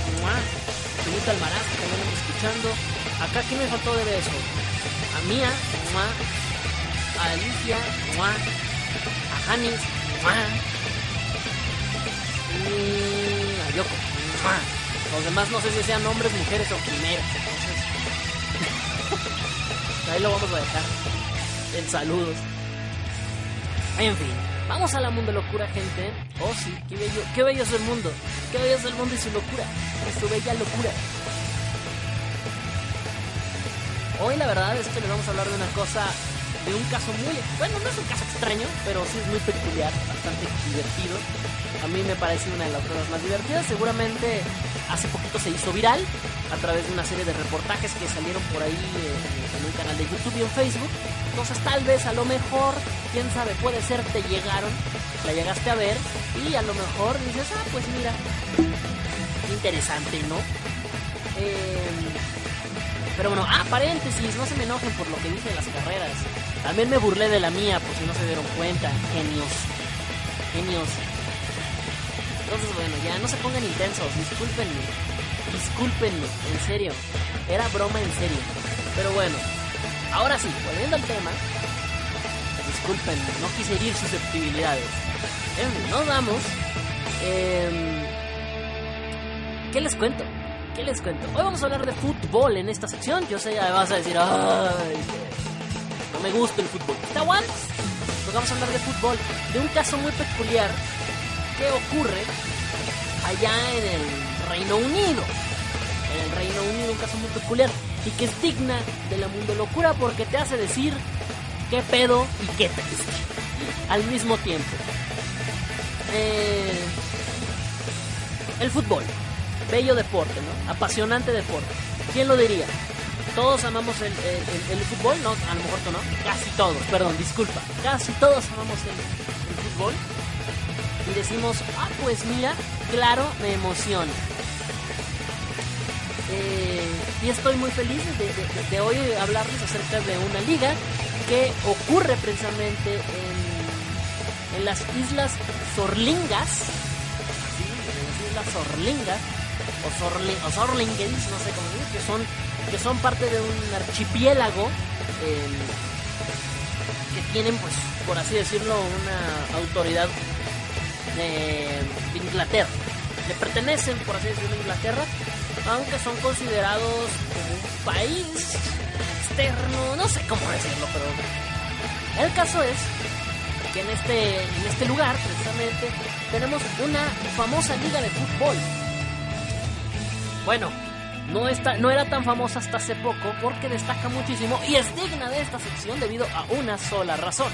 Finita Almaraz, que también estamos escuchando. Acá, ¿quién me faltó de beso? A Mía, a Alicia, a Janis, y a Yoko. Los demás no sé si sean hombres, mujeres o primeras, entonces... Ahí lo vamos a dejar. En saludos. En fin. Vamos a la mundo locura, gente. Oh, sí, qué bello, qué bello es el mundo. Qué bello es el mundo y su locura. Y su bella locura. Hoy la verdad es que les vamos a hablar de una cosa, de un caso muy... Bueno, no es un caso extraño, pero sí es muy peculiar, bastante divertido. A mí me parece una de las cosas más divertidas. Seguramente hace poquito se hizo viral a través de una serie de reportajes que salieron por ahí eh, en un canal de YouTube y en Facebook. Cosas tal vez, a lo mejor, quién sabe, puede ser, te llegaron, la llegaste a ver y a lo mejor dices, ah, pues mira, interesante, ¿no? Em, pero bueno, ah, paréntesis, no se me enojen por lo que dije de las carreras. También me burlé de la mía, por si no se dieron cuenta. Genios. Genios. Entonces, bueno, ya no se pongan intensos, discúlpenme. Discúlpenme, en serio. Era broma en serio. Pero bueno, ahora sí, volviendo al tema. Discúlpenme, no quise herir susceptibilidades. En nos vamos. Em, ¿Qué les cuento? ¿Qué les cuento? Hoy vamos a hablar de fútbol en esta sección. Yo sé, ya vas a decir, ay, no me gusta el fútbol. ¿Está guay? Pues vamos a hablar de fútbol, de un caso muy peculiar que ocurre allá en el Reino Unido. En el Reino Unido, un caso muy peculiar y que es digna de la mundo locura porque te hace decir qué pedo y qué triste al mismo tiempo. Eh, el fútbol. Bello deporte, ¿no? Apasionante deporte. ¿Quién lo diría? Todos amamos el, fútbol, no, a lo mejor tú no. Casi todos, perdón, disculpa. Casi todos amamos el, fútbol. Y decimos, ah, pues mira, claro, me emociona. Eh, y estoy muy feliz de, hoy hablarles acerca de una liga que ocurre precisamente en, en las Islas Sorlingas. En las Islas Sorlingas o, Sorlingens, no sé cómo decir, que son, que son parte de un archipiélago em, que tienen, pues, por así decirlo, una autoridad de, Inglaterra. Le pertenecen, por así decirlo, a Inglaterra, aunque son considerados como un país externo, no sé cómo decirlo, pero el caso es que en este, en este lugar, precisamente, tenemos una famosa liga de fútbol bueno, no, está, no era tan famosa hasta hace poco porque destaca muchísimo y es digna de esta sección debido a una sola razón.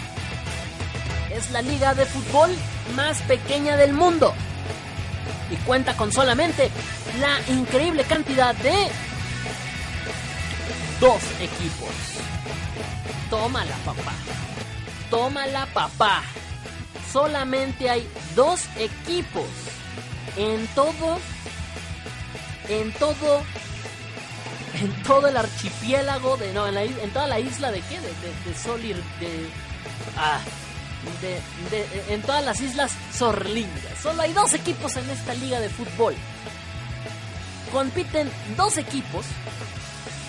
Es la liga de fútbol más pequeña del mundo y cuenta con solamente la increíble cantidad de dos equipos. Tómala, papá. Tómala, papá. Solamente hay dos equipos en todo en todo en todo el archipiélago de no en, la, en toda la isla de qué de, de, Solir de ah de, en todas las islas Sorlingas. Solo hay dos equipos en esta liga de fútbol. Compiten dos equipos.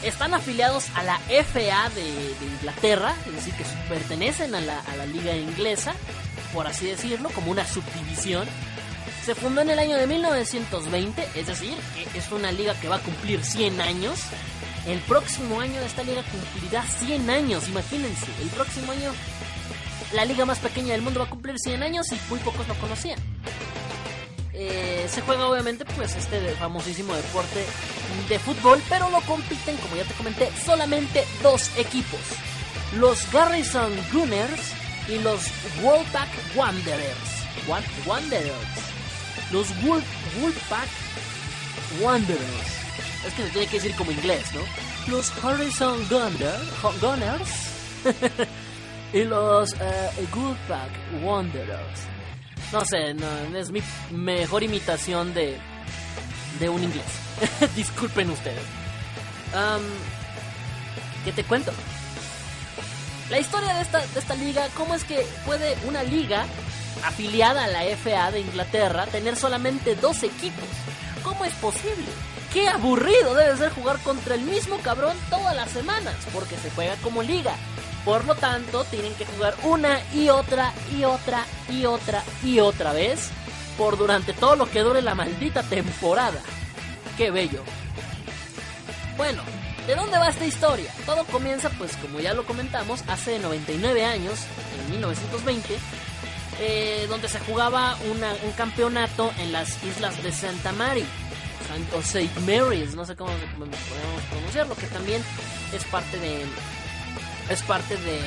Están afiliados a la FA de, Inglaterra es decir que pertenecen a la, a la liga inglesa por así decirlo como una subdivisión se fundó en el año de 1920, es decir, es una liga que va a cumplir 100 años. El próximo año esta liga cumplirá 100 años, imagínense. El próximo año la liga más pequeña del mundo va a cumplir 100 años y muy pocos lo conocían. Eh, se juega obviamente pues este famosísimo deporte de fútbol, pero lo compiten, como ya te comenté, solamente dos equipos. Los Garrison Gunners y los Wolfpack Wanderers. Wanderers los Wolf, Wolfpack Wanderers. Es que se tiene que decir como inglés, ¿no? Los Horizon Gunners y los uh, Wolfpack Wanderers. No sé, no, es mi mejor imitación de, de un inglés. Disculpen ustedes. ¿Qué te cuento? La historia de esta, de esta liga, ¿cómo es que puede una liga afiliada a la FA de Inglaterra, tener solamente dos equipos. ¿Cómo es posible? Qué aburrido debe ser jugar contra el mismo cabrón todas las semanas, porque se juega como liga. Por lo tanto, tienen que jugar una y otra y otra y otra y otra vez por durante todo lo que dure la maldita temporada. Qué bello. Bueno, ¿de dónde va esta historia? Todo comienza, pues como ya lo comentamos, hace 99 años, en 1920, eh, donde se jugaba un campeonato en las islas de Santa Mary, o Saint Mary's, no sé cómo podemos pronunciarlo, que también es parte de es parte de,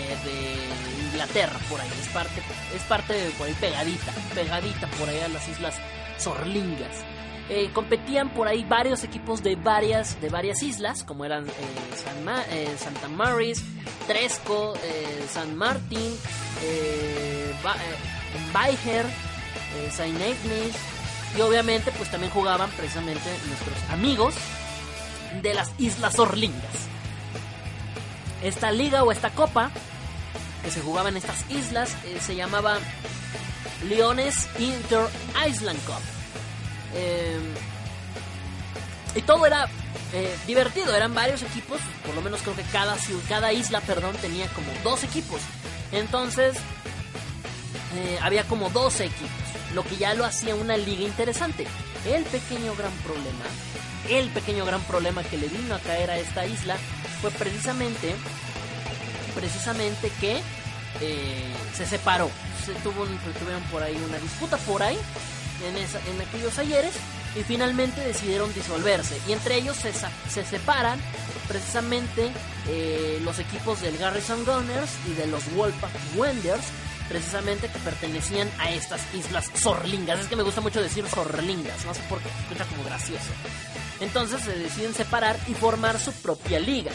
Inglaterra por ahí, es parte es parte de por ahí pegadita, pegadita por ahí a las islas Sorlingas. Eh, competían por ahí varios equipos de varias de varias islas, como eran eh, Santa Mary's, Tresco, San Martín, Baiher, eh, Saint Ignace y obviamente pues también jugaban precisamente nuestros amigos de las Islas Orlingas. Esta liga o esta copa que se jugaba en estas islas eh, se llamaba Leones Inter Island Cup. Eh, y todo era divertido, eran varios equipos, por lo menos creo que cada, cada isla perdón, tenía como dos equipos. Entonces eh, había como 12 equipos, lo que ya lo hacía una liga interesante. El pequeño gran problema, el pequeño gran problema que le vino a caer a esta isla fue precisamente, precisamente que eh, se separó. Se tuvo, tuvieron por ahí una disputa por ahí, en, aquellos ayeres, y finalmente decidieron disolverse. Y entre ellos se, se separan precisamente eh, los equipos del Garrison Gunners y de los Wolfpack Wenders precisamente que pertenecían a estas islas zorlingas. Es que me gusta mucho decir zorlingas, no sé por qué, escucha como gracioso. Entonces se deciden separar y formar su propia liga.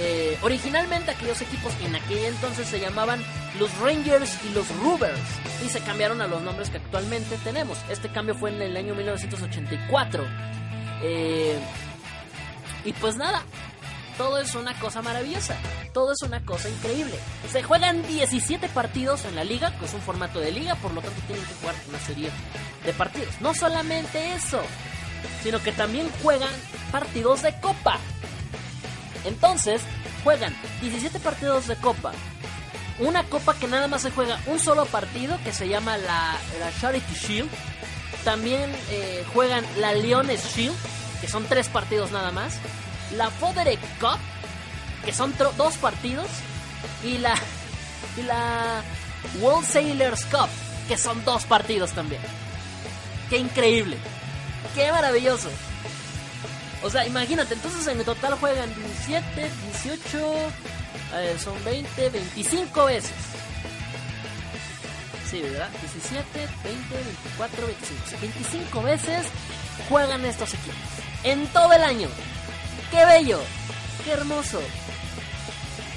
Eh, originalmente aquellos equipos en aquel entonces se llamaban los Rangers y los Rubers y se cambiaron a los nombres que actualmente tenemos. Este cambio fue en el año 1984. Eh, y pues nada, todo es una cosa maravillosa, todo es una cosa increíble. Se juegan 17 partidos en la liga, que es un formato de liga, por lo tanto tienen que jugar una serie de partidos. No solamente eso, sino que también juegan partidos de copa. Entonces, juegan 17 partidos de copa. Una copa que nada más se juega un solo partido, que se llama la, Charity Shield. También eh, juegan la Leones Shield, que son tres partidos nada más. La Fodere Cup, que son dos partidos. Y la, y la World Sailors Cup, que son dos partidos también. ¡Qué increíble! ¡Qué maravilloso! O sea, imagínate, entonces en total juegan 17, 18, son 20, 25 veces. Sí, ¿verdad? 17, 20, 24, 25. 25 veces juegan estos equipos. En todo el año. ¡Qué bello! ¡Qué hermoso!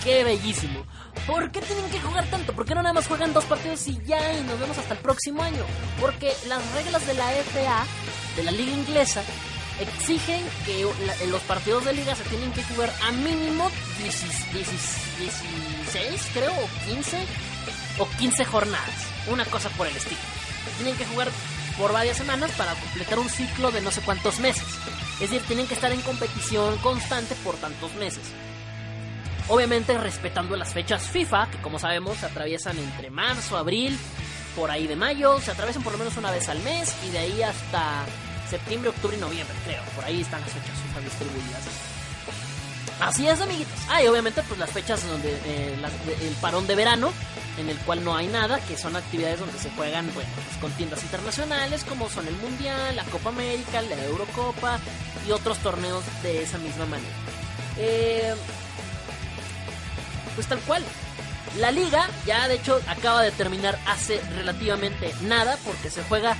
¡Qué bellísimo! ¿Por qué tienen que jugar tanto? ¿Por qué no nada más juegan dos partidos y ya y nos vemos hasta el próximo año? Porque las reglas de la FA, de la liga inglesa, exigen que los partidos de liga se tienen que jugar a mínimo 16, creo, o 15, o 15 jornadas, una cosa por el estilo. Tienen que jugar por varias semanas para completar un ciclo de no sé cuántos meses. Es decir, tienen que estar en competición constante por tantos meses. Obviamente respetando las fechas FIFA, que como sabemos se atraviesan entre marzo, abril, por ahí de mayo, se atraviesan por lo menos una vez al mes y de ahí hasta septiembre, octubre y noviembre, creo. Por ahí están las fechas distribuidas. Así es, amiguitos. Ah, y obviamente, pues las fechas donde eh, el parón de verano, en el cual no hay nada, que son actividades donde se juegan, bueno, pues, contiendas internacionales, como son el Mundial, la Copa América, la Eurocopa y otros torneos de esa misma manera. Eh, pues tal cual. La liga ya de hecho acaba de terminar hace relativamente nada porque se juega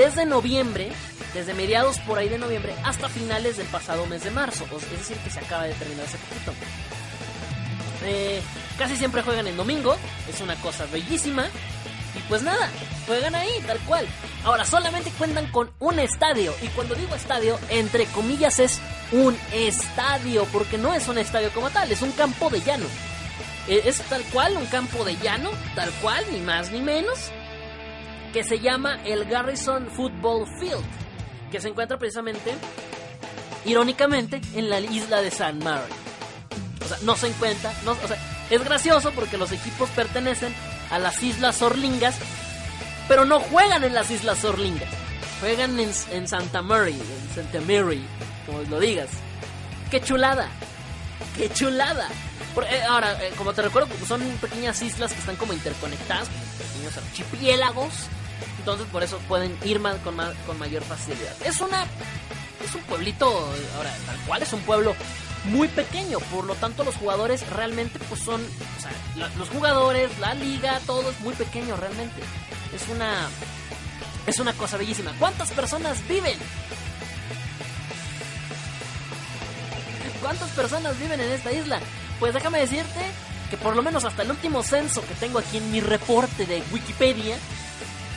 desde noviembre desde mediados por ahí de noviembre hasta finales del pasado mes de marzo. Es decir, que se acaba de terminar ese poquito. Eh, casi siempre juegan el domingo, es una cosa bellísima. Y pues nada, juegan ahí, tal cual. Ahora, solamente cuentan con un estadio. Y cuando digo estadio, entre comillas es un estadio, porque no es un estadio como tal, es un campo de llano. Eh, es tal cual, un campo de llano, tal cual, ni más ni menos, que se llama el Garrison Football Field que se encuentra precisamente, irónicamente, en la isla de San Mary. O sea, no se encuentra, no, o sea, es gracioso porque los equipos pertenecen a las Islas Orlingas, pero no juegan en las Islas Orlingas. Juegan en, Santa Mary, en Santa Mary, como lo digas. ¡Qué chulada! ¡Qué chulada! Eh, ahora, eh, como te recuerdo, son pequeñas islas que están como interconectadas, pequeños archipiélagos entonces por eso pueden ir más, con, con mayor facilidad. Es una es un pueblito, ahora tal cual es un pueblo muy pequeño, por lo tanto los jugadores realmente pues son, o sea, los jugadores, la liga, todo es muy pequeño realmente. Es una es una cosa bellísima. ¿Cuántas personas viven? ¿Cuántas personas viven en esta isla? Pues déjame decirte que por lo menos hasta el último censo que tengo aquí en mi reporte de Wikipedia,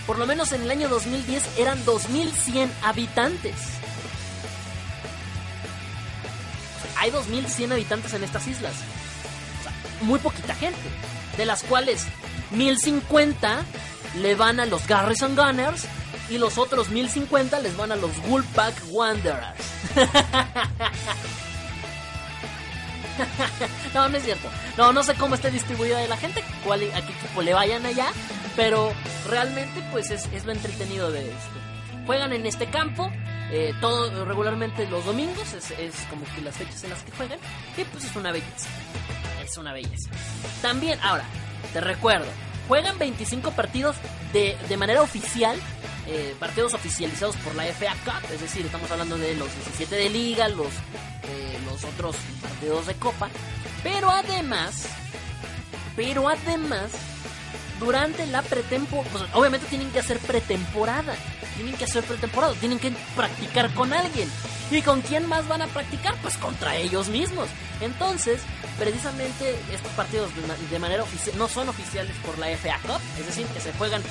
por lo menos en el año 2010 eran 2100 habitantes. Hay 2100 habitantes en estas islas. O sea, muy poquita gente. De las cuales 1050 le van a los Garrison Gunners y los otros 1050 les van a los Wolfpack Wanderers. no, no es cierto. No, no sé cómo está distribuida la gente, cuál, a qué le vayan allá, pero realmente pues es, lo entretenido de esto. Juegan en este campo, eh, todo regularmente los domingos, es, como que las fechas en las que juegan, y pues es una belleza. Es una belleza. También, ahora, te recuerdo, juegan 25 partidos de, de manera oficial eh, partidos oficializados por la FA Cup, es decir, estamos hablando de los 17 de liga, los, eh, los otros partidos de copa, pero además, pero además, durante la pretemporada, pues, obviamente tienen que hacer pretemporada, tienen que hacer pretemporada, tienen que practicar con alguien. ¿Y con quién más van a practicar? Pues contra ellos mismos. Entonces, precisamente estos partidos de manera oficial no son oficiales por la FA Cup, es decir, que se juegan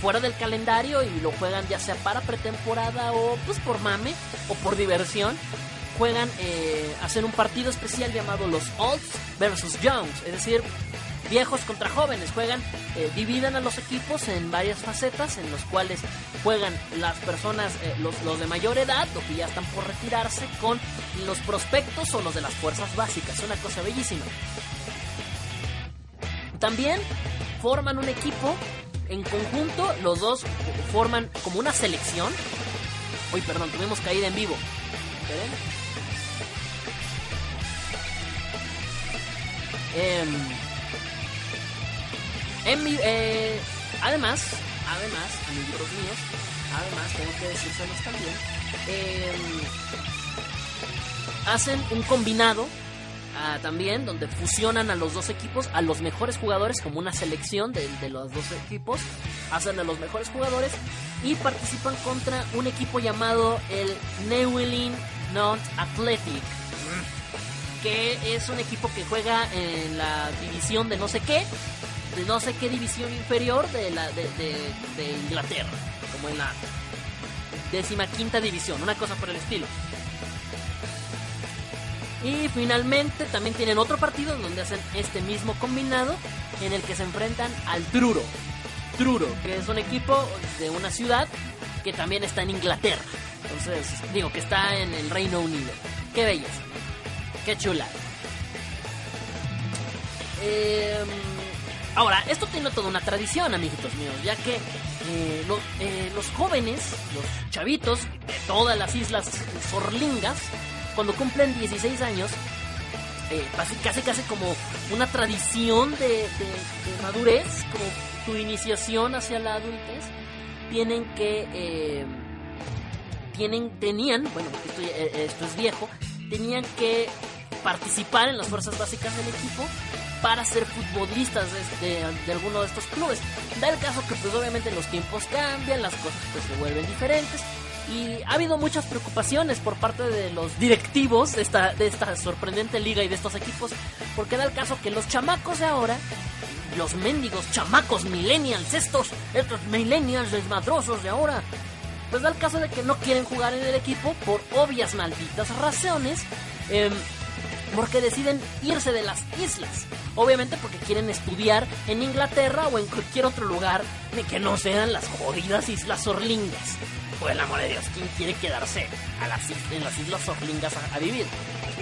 fuera del calendario y lo juegan ya sea para pretemporada o pues por mame o por diversión. Juegan, eh, hacen un partido especial llamado los Olds versus Youngs, es decir, viejos contra jóvenes. Juegan, eh, dividen a los equipos en varias facetas en los cuales juegan las personas, eh, los, de mayor edad, los que ya están por retirarse, con los prospectos o los de las fuerzas básicas. Una cosa bellísima. También forman un equipo en conjunto, los dos forman como una selección. Uy, perdón, tuvimos caída en vivo. Eh, eh, además, además, amigos míos, además tengo que decírselos también, eh, hacen un combinado ah, también donde fusionan a los dos equipos, a los mejores jugadores como una selección de, los dos equipos, hacen a los mejores jugadores y participan contra un equipo llamado el Newellyn Non Athletic que es un equipo que juega en la división de no sé qué, de no sé qué división inferior de la de, de, Inglaterra, como en la décima quinta división, una cosa por el estilo. Y finalmente también tienen otro partido donde hacen este mismo combinado en el que se enfrentan al Truro. Truro, que es un equipo de una ciudad que también está en Inglaterra. Entonces, digo que está en el Reino Unido. Qué belleza. Qué chula. Eh, Ahora, esto tiene toda una tradición, amiguitos míos, ya que eh, eh, los jóvenes, los chavitos de todas las islas Sorlingas, cuando cumplen 16 años, eh, casi casi como una tradición de, madurez, como tu iniciación hacia la adultez, tienen que, tienen, tenían, bueno, esto, esto es viejo, tenían que participar en las fuerzas básicas del equipo para ser futbolistas de, de, alguno de estos clubes. Da el caso que pues obviamente los tiempos cambian, las cosas pues se vuelven diferentes y ha habido muchas preocupaciones por parte de los directivos de esta, de esta sorprendente liga y de estos equipos, porque da el caso que los chamacos de ahora, los mendigos chamacos millennials, estos, estos millennials desmadrosos de ahora, pues da el caso de que no quieren jugar en el equipo por obvias malditas razones. Eh, porque deciden irse de las islas. Obviamente porque quieren estudiar en Inglaterra o en cualquier otro lugar de que no sean las jodidas Islas Orlingas. Por el amor de Dios, ¿quién quiere quedarse en las Islas Orlingas a, vivir?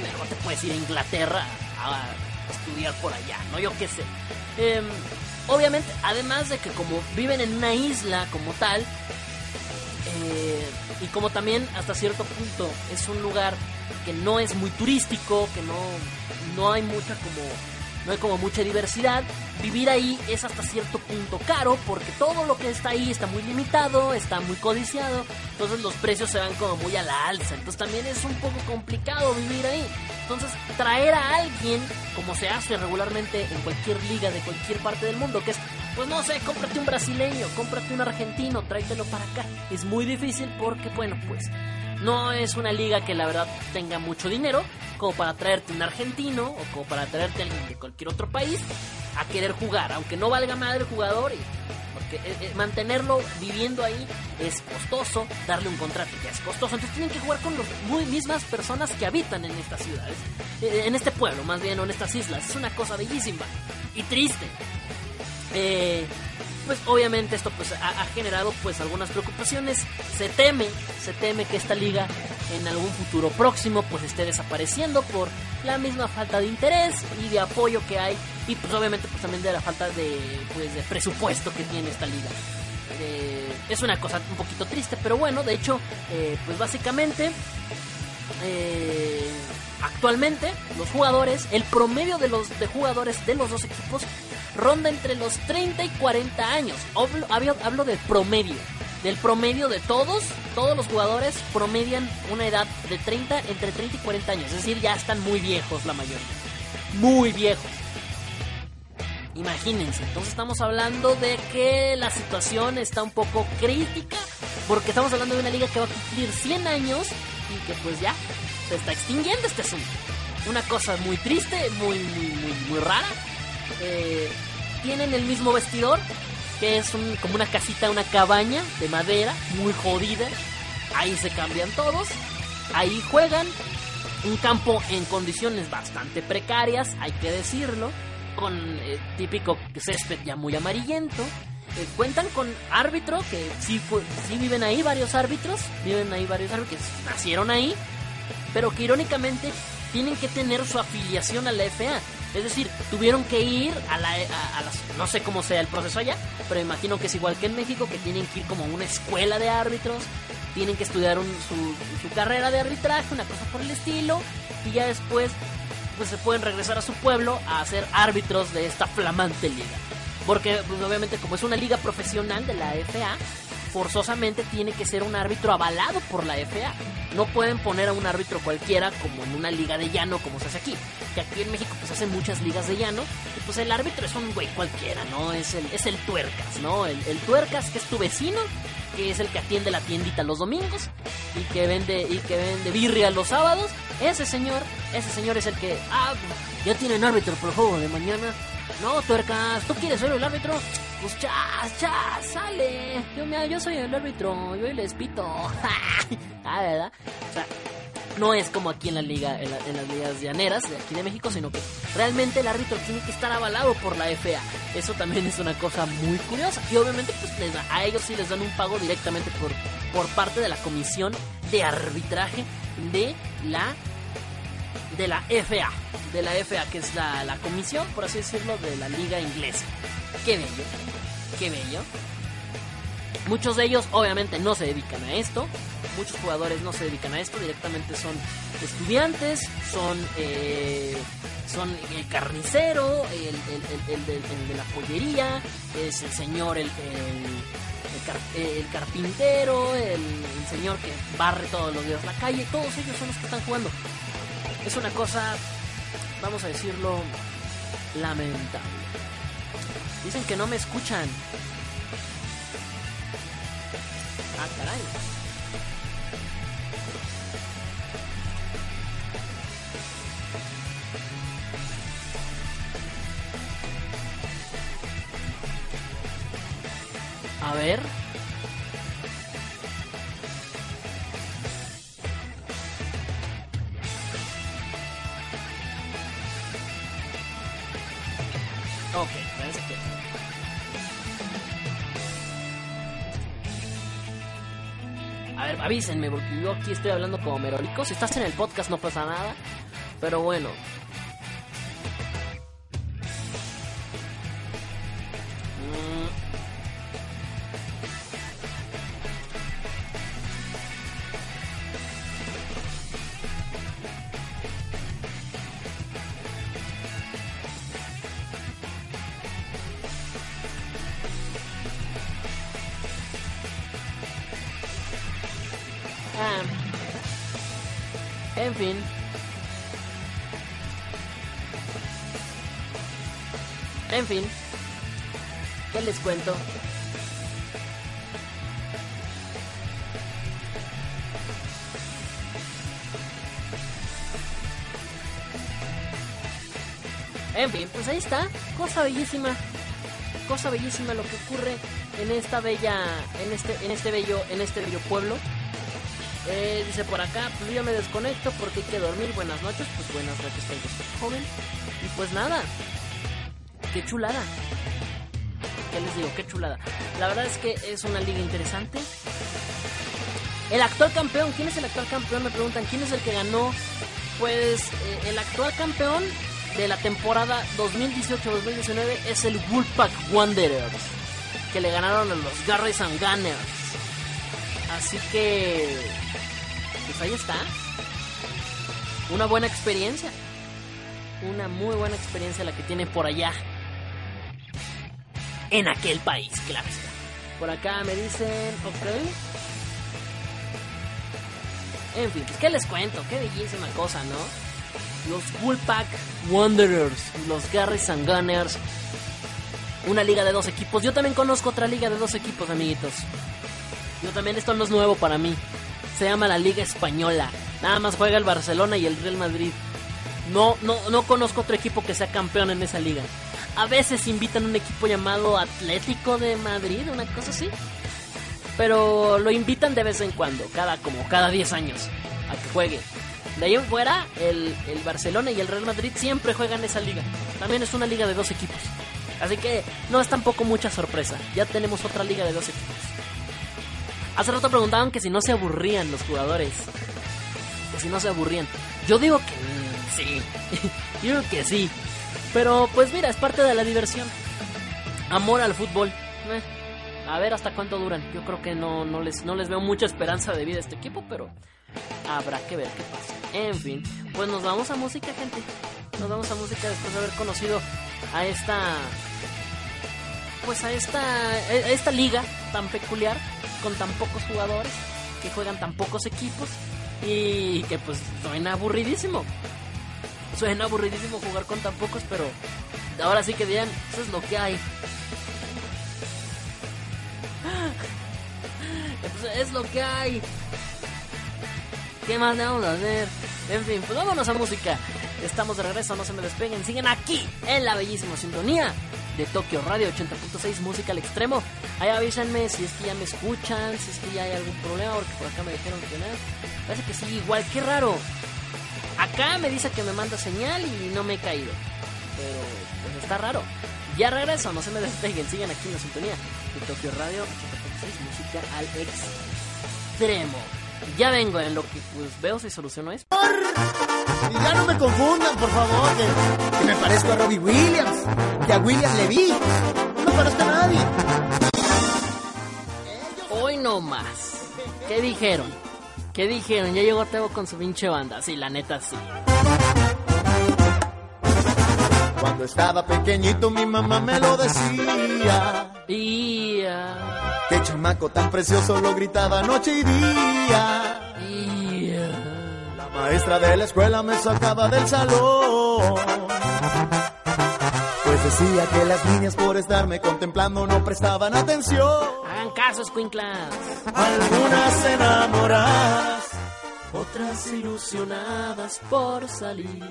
Mejor te puedes ir a Inglaterra a, estudiar por allá, ¿no? Yo qué sé. Em, obviamente, además de que como viven en una isla como tal, eh, y como también hasta cierto punto es un lugar que no es muy turístico, que no, no hay mucha como no hay como mucha diversidad. Vivir ahí es hasta cierto punto caro porque todo lo que está ahí está muy limitado, está muy codiciado, entonces los precios se van como muy a la alza, entonces también es un poco complicado vivir ahí. Entonces traer a alguien, como se hace regularmente en cualquier liga de cualquier parte del mundo, que es, pues no sé, cómprate un brasileño, cómprate un argentino, tráetelo para acá, es muy difícil porque, bueno, pues no es una liga que la verdad tenga mucho dinero, como para traerte un argentino o como para traerte a alguien de cualquier otro país a querer jugar, aunque no valga madre el jugador. Porque eh, eh, mantenerlo viviendo ahí es costoso, darle un contrato ya es costoso. Entonces tienen que jugar con las muy mismas personas que habitan en estas ciudades, eh, en este pueblo más bien, o en estas islas. Es una cosa bellísima y triste. Eh, pues obviamente esto pues ha, generado pues algunas preocupaciones. Se teme, se teme que esta liga en algún futuro próximo pues esté desapareciendo por la misma falta de interés y de apoyo que hay y pues obviamente pues también de la falta de pues de presupuesto que tiene esta liga. Eh, es una cosa un poquito triste, pero bueno, de hecho eh, pues básicamente eh, actualmente los jugadores, el promedio de los de jugadores de los dos equipos ronda entre los 30 y 40 años. Hablo, hablo, de promedio. del promedio de todos, todos los jugadores promedian una edad de 30, entre 30 y 40 años. Es decir, ya están muy viejos la mayoría. Muy viejos. Imagínense, entonces estamos hablando de que la situación está un poco crítica, porque estamos hablando de una liga que va a cumplir 100 años y que pues ya se está extinguiendo este asunto. Una cosa muy triste, muy, muy, muy, muy rara. Eh, tienen el mismo vestidor, que es como una casita, una cabaña de madera, muy jodida. Ahí se cambian todos, ahí juegan. Un campo en condiciones bastante precarias, hay que decirlo, con eh, típico césped ya muy amarillento. Eh, cuentan con árbitro, que sí, sí viven ahí varios árbitros, viven ahí varios árbitros que nacieron ahí, pero que irónicamente tienen que tener su afiliación a la FA. Es decir, tuvieron que ir a la, a, las, no sé cómo sea el proceso allá, pero imagino que es igual que en México, que tienen que ir como a una escuela de árbitros, tienen que estudiar su, su carrera de arbitraje, una cosa por el estilo, y ya después pues se pueden regresar a su pueblo a ser árbitros de esta flamante liga. Porque pues, obviamente como es una liga profesional de la FA, forzosamente tiene que ser un árbitro avalado por la FA. No pueden poner a un árbitro cualquiera como en una liga de llano como se hace aquí. Que aquí en México pues hacen muchas ligas de llano. Y pues el árbitro es un güey cualquiera, ¿no? Es el, es el tuercas, ¿no? El, el tuercas que es tu vecino, que es el que atiende la tiendita los domingos y que vende, y que vende birria los sábados. Ese señor, ese señor es el que, ah, ya tienen árbitro por el juego de mañana. No, tuercas, ¿tú quieres ser el árbitro? Pues ya, ya, sale. Yo, mira, yo soy el árbitro, yo les pito. ah, ¿verdad? O sea, no es como aquí en la liga, en, las ligas llaneras de aquí de México, sino que realmente el árbitro tiene que estar avalado por la FA. Eso también es una cosa muy curiosa. Y obviamente, pues a ellos sí les dan un pago directamente por, por parte de la comisión de arbitraje de la de la FA, de la FA, que es la, la comisión, por así decirlo, de la liga inglesa. Qué bello, qué bello. Muchos de ellos obviamente no se dedican a esto, muchos jugadores no se dedican a esto, directamente son estudiantes, son, eh, son el carnicero, el, de, la pollería, es el señor, el, el, carpintero, el, señor que barre todos los días la calle, todos ellos son los que están jugando. Es una cosa, vamos a decirlo, lamentable. Dicen que no me escuchan. Ah. A ver. Ok, avísenme, porque yo aquí estoy hablando como merólico. Si estás en el podcast no pasa nada. Pero bueno, En fin, ¿qué les cuento? En fin, pues ahí está, cosa bellísima, cosa bellísima lo que ocurre en esta bella, en este, en este bello, en este bello pueblo. Eh, dice por acá, pues yo me desconecto porque hay que dormir. Buenas noches, pues buenas noches, joven. Y pues nada, qué chulada. ¿Qué les digo? Qué chulada. La verdad es que es una liga interesante. El actual campeón, ¿quién es el actual campeón? Me preguntan, ¿quién es el que ganó? Pues eh, el actual campeón de la temporada 2018-2019 es el Wolfpack Wanderers, que le ganaron a los Garrys and Gunners. Así que, pues ahí está. Una buena experiencia. Una muy buena experiencia la que tiene por allá en aquel país, claro Por acá me dicen. En fin, pues qué les cuento, qué bellísima cosa, ¿no? Los Woolpack Wanderers, los Garrison and Gunners, una liga de dos equipos. Yo también conozco otra liga de dos equipos, amiguitos. Yo también, esto no es nuevo para mí. Se llama la Liga Española. Nada más juega el Barcelona y el Real Madrid. No, no, no conozco otro equipo que sea campeón en esa liga. A veces invitan un equipo llamado Atlético de Madrid, una cosa así. Pero lo invitan de vez en cuando, cada como cada 10 años, a que juegue. De ahí en fuera, el, el Barcelona y el Real Madrid siempre juegan esa liga. También es una liga de dos equipos. Así que no es tampoco mucha sorpresa. Ya tenemos otra liga de dos equipos. Hace rato preguntaban que si no se aburrían los jugadores. Que si no se aburrían. Yo digo que sí. Yo digo que sí. Pero pues mira, es parte de la diversión. Amor al fútbol. Eh, a ver hasta cuánto duran. Yo creo que no, no, les, no les veo mucha esperanza de vida a este equipo, pero habrá que ver qué pasa. En fin, pues nos vamos a música, gente. Nos vamos a música después de haber conocido a esta. Pues a esta. Esta liga tan peculiar, con tan pocos jugadores, que juegan tan pocos equipos y que pues suena aburridísimo. Suena aburridísimo jugar con tan pocos, pero ahora sí que digan, eso es lo que hay. Pues es lo que hay. ¿Qué más le vamos a hacer? En fin, pues vámonos a música. Estamos de regreso, no se me despeguen. Siguen aquí en la bellísima sintonía de Tokio Radio 80.6 Música al Extremo. Ahí avísenme si es que ya me escuchan, si es que ya hay algún problema, porque por acá me dijeron que no. Parece que sí, igual, qué raro. Acá me dice que me manda señal y no me he caído. Pero pues está raro. Ya regreso, no se me despeguen, sigan aquí en la sintonía de Tokio Radio 80.6 Música al Extremo. Ya vengo en lo que pues veo si soluciono esto. Y ya no me confundan, por favor, que, que me parezco a Robbie Williams, que a William Levy. No me parezco a nadie. Hoy no más. ¿Qué dijeron? ¿Qué dijeron? Ya llegó Teo con su pinche banda. Sí, la neta sí. Cuando estaba pequeñito mi mamá me lo decía. Y... Qué chamaco tan precioso lo gritaba noche y día. La maestra de la escuela me sacaba del salón. Pues decía que las niñas por estarme contemplando no prestaban atención. Hagan caso, escuinclas. Algunas enamoradas, Otras ilusionadas por salir.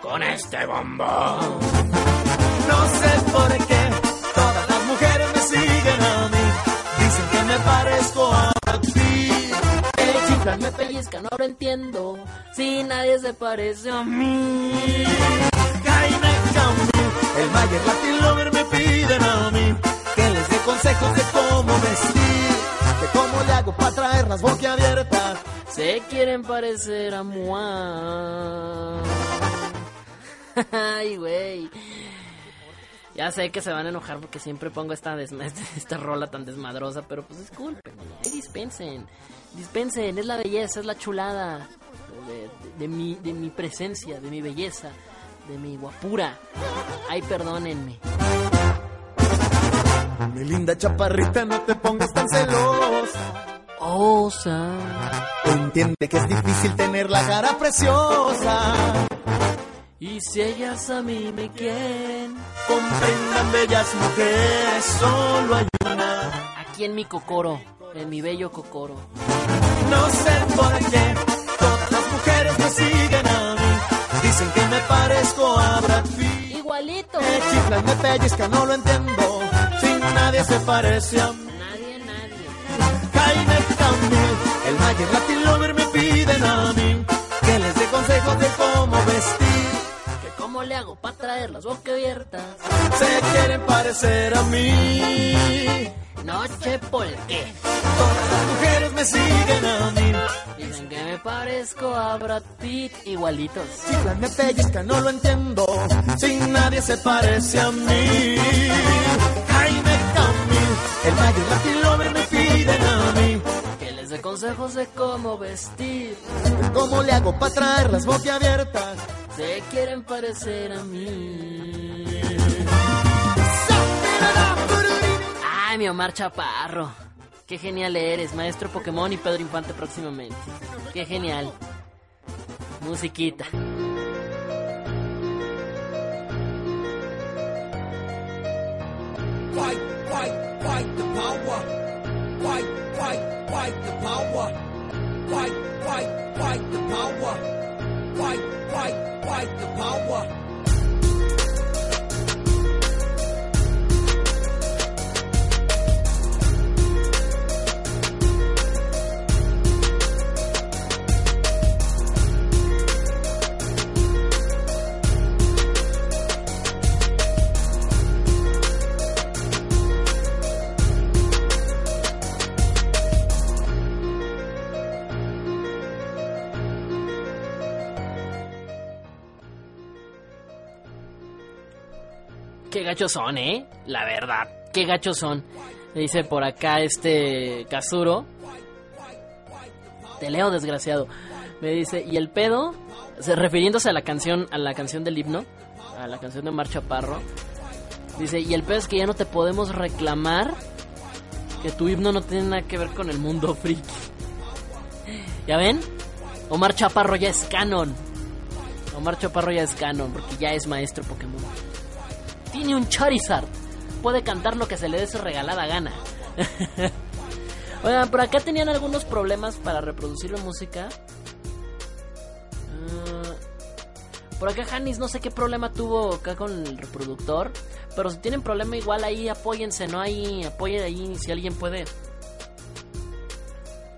Con este bombón. no sé por qué. Siguen a mí. Dicen que me parezco a ti. El chiflan me pellizcan, no lo entiendo. Si nadie se parece a mí. Camil, el Mayer Latin Lover me piden a mí que les dé consejos de cómo vestir, de cómo le hago para traer las boquiabiertas. Se quieren parecer a Mua. Ay, güey. Ya sé que se van a enojar porque siempre pongo esta, esta rola tan desmadrosa, pero pues disculpen, ay, dispensen, dispensen, es la belleza, es la chulada de, de- de mi, de mi presencia, de mi belleza, de mi guapura. Ay, perdónenme. Mi linda chaparrita, no te pongas tan celosa. Osa. Entiende que es difícil tener la cara preciosa. Y si ellas a mí me quieren, Comprendan bellas mujeres, solo hay una. aquí en mi cocoro, en mi bello cocoro. No sé por qué todas las mujeres me siguen a mí. Dicen que me parezco a Brad Pitt. Igualito. Me chiflan, me pellizcan, no lo entiendo. Sin nadie se parece a mí. Nadie, nadie. Jaime Camil, el Mayer Latin Lover me piden a mí que les dé consejos de cómo vestir. Cómo le hago para traer las boca abiertas. Se quieren parecer a mí. Noche por qué. Todas las mujeres me siguen a mí. Dicen que me parezco a Brad Pitt igualitos. Chiflan, me pellizcan, no lo entiendo. Sin nadie se parece a mí. Jaime Camil, el Mayer Latin Lover me piden a mí. Que les dé consejos de cómo vestir. ¿Cómo le hago para traer las boquiabiertas? Se quieren parecer a mí. Ay, mi Omar Chaparro. Qué genial eres, maestro Pokémon y Pedro Infante próximamente. Qué genial. Musiquita. Fight, fight, fight the power. Fight, fight, fight the power. Fight, fight, fight the power. Gachos son, ¿eh? La verdad, qué gachos son. Dice por acá este Kazuro. Te leo, desgraciado. Me dice, ¿y el pedo? Se- refiriéndose a la canción, a la canción del himno, a la canción de Marcha Parro. Dice, y el pedo es que ya no te podemos reclamar que tu himno no tiene nada que ver con el mundo friki. ¿Ya ven? Omar Chaparro ya es canon. Omar Chaparro ya es canon porque ya es maestro Pokémon. Tiene un Charizard. Puede cantar lo que se le dé su regalada gana. Oigan, por acá tenían algunos problemas para reproducir la música. Ah, por acá Janis no sé qué problema tuvo acá con el reproductor. Pero si tienen problema igual ahí apóyense, ¿no? Ahí apoyen ahí si alguien puede.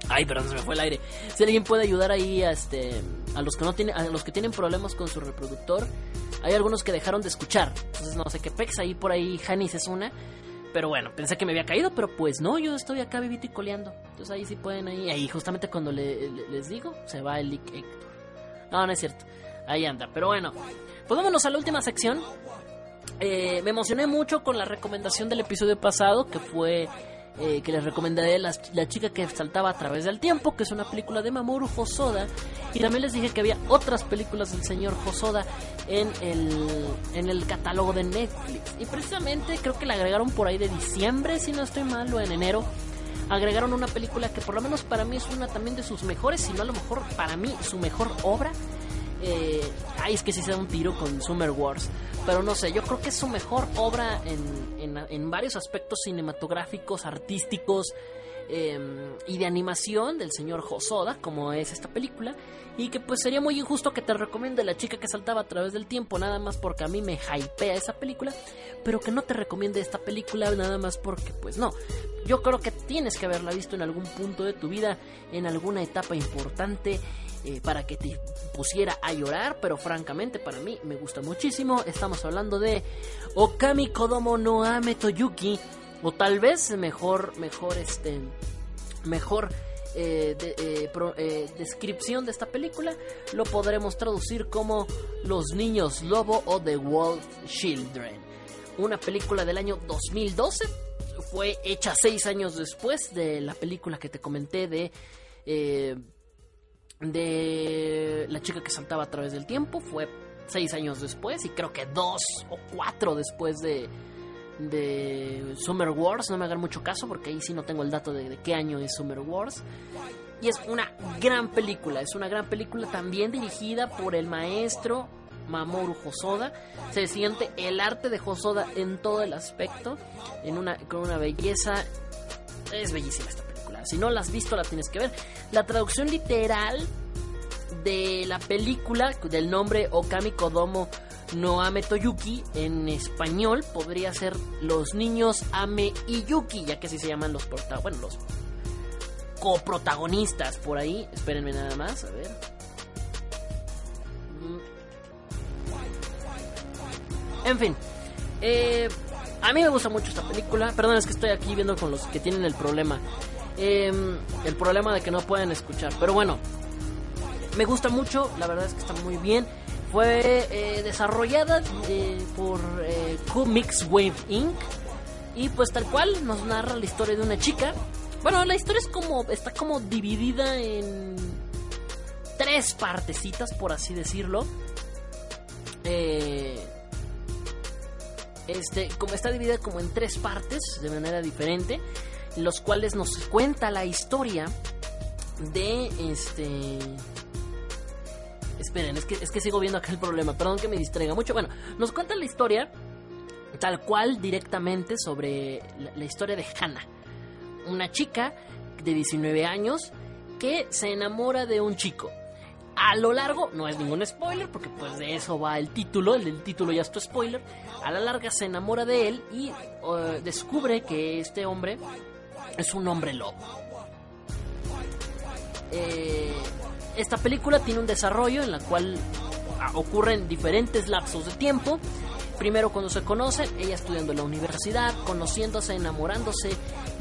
Ay, perdón, se me fue el aire. Si alguien puede ayudar ahí a este a los que no tienen a los que tienen problemas con su reproductor, hay algunos que dejaron de escuchar. Entonces no sé qué pex ahí por ahí Janis es una. Pero bueno, pensé que me había caído, pero pues no, yo estoy acá vivito y coleando. Entonces ahí sí pueden ahí. Ahí justamente cuando le- le- les digo, se va el Lick Héctor. No, no es cierto. Ahí anda. Pero bueno, pues vámonos a la última sección. Eh, me emocioné mucho con la recomendación del episodio pasado, que fue eh, que les recomendé la, la chica que saltaba a través del tiempo, que es una película de Mamoru Hosoda. Y también les dije que había otras películas del señor Hosoda en el, en el catálogo de Netflix. Y precisamente creo que la agregaron por ahí de diciembre, si no estoy mal, o en enero. Agregaron una película que por lo menos para mí es una también de sus mejores, si no a lo mejor para mí su mejor obra. Eh, ay, es que sí se da un tiro con Summer Wars. Pero no sé, yo creo que es su mejor obra en, en, en varios aspectos cinematográficos, artísticos eh, y de animación del señor Hosoda, como es esta película. Y que pues sería muy injusto que te recomiende La chica que saltaba a través del tiempo, nada más porque a mí me hypea esa película. Pero que no te recomiende esta película nada más porque pues no. Yo creo que tienes que haberla visto en algún punto de tu vida, en alguna etapa importante eh, para que te pusiera a llorar, pero francamente para mí me gusta muchísimo. Estamos hablando de Okami Kodomo no Ame Toyuki, o tal vez mejor, mejor este, mejor eh, eh, eh, descripción de esta película lo podremos traducir como Los Niños Lobo o The Wolf Children. Una película del año 2012 fue hecha seis años después de la película que te comenté de eh, de la chica que saltaba a través del tiempo fue seis años después y creo que dos o cuatro después de de Summer Wars no me hagan mucho caso porque ahí sí no tengo el dato de, qué año es Summer Wars y es una gran película es una gran película también dirigida por el maestro Mamoru Hosoda se siente el arte de Hosoda en todo el aspecto en una con una belleza es bellísima esta película. Si no la has visto, la tienes que ver. La traducción literal de la película, del nombre Okami Kodomo no Ame Toyuki, en español podría ser Los niños Ame y Yuki, ya que así se llaman los prota bueno, los coprotagonistas por ahí. Espérenme nada más, a ver. Mm. En fin, eh, a mí me gusta mucho esta película. Perdón, es que estoy aquí viendo con los que tienen el problema. Eh, el problema de que no pueden escuchar. Pero bueno, me gusta mucho. La verdad es que está muy bien. Fue eh, desarrollada eh, por eh, Comics Wave Inc. Y pues tal cual nos narra la historia de una chica. Bueno, la historia es como. está como dividida en tres partecitas, por así decirlo. Eh, Este, como está dividida como en tres partes de manera diferente, los cuales nos cuenta la historia de este Es que, sigo viendo acá el problema, perdón que me distraiga mucho. Bueno, nos cuenta la historia tal cual directamente sobre la, historia de Hannah, una chica de 19 años que se enamora de un chico. A lo largo, no es ningún spoiler, porque pues de eso va el título, el, título ya es tu spoiler. A la larga se enamora de él y uh, descubre que este hombre es un hombre lobo. Eh, esta película tiene un desarrollo en la cual ah, ocurren diferentes lapsos de tiempo. Primero cuando se conocen, ella estudiando en la universidad, conociéndose, enamorándose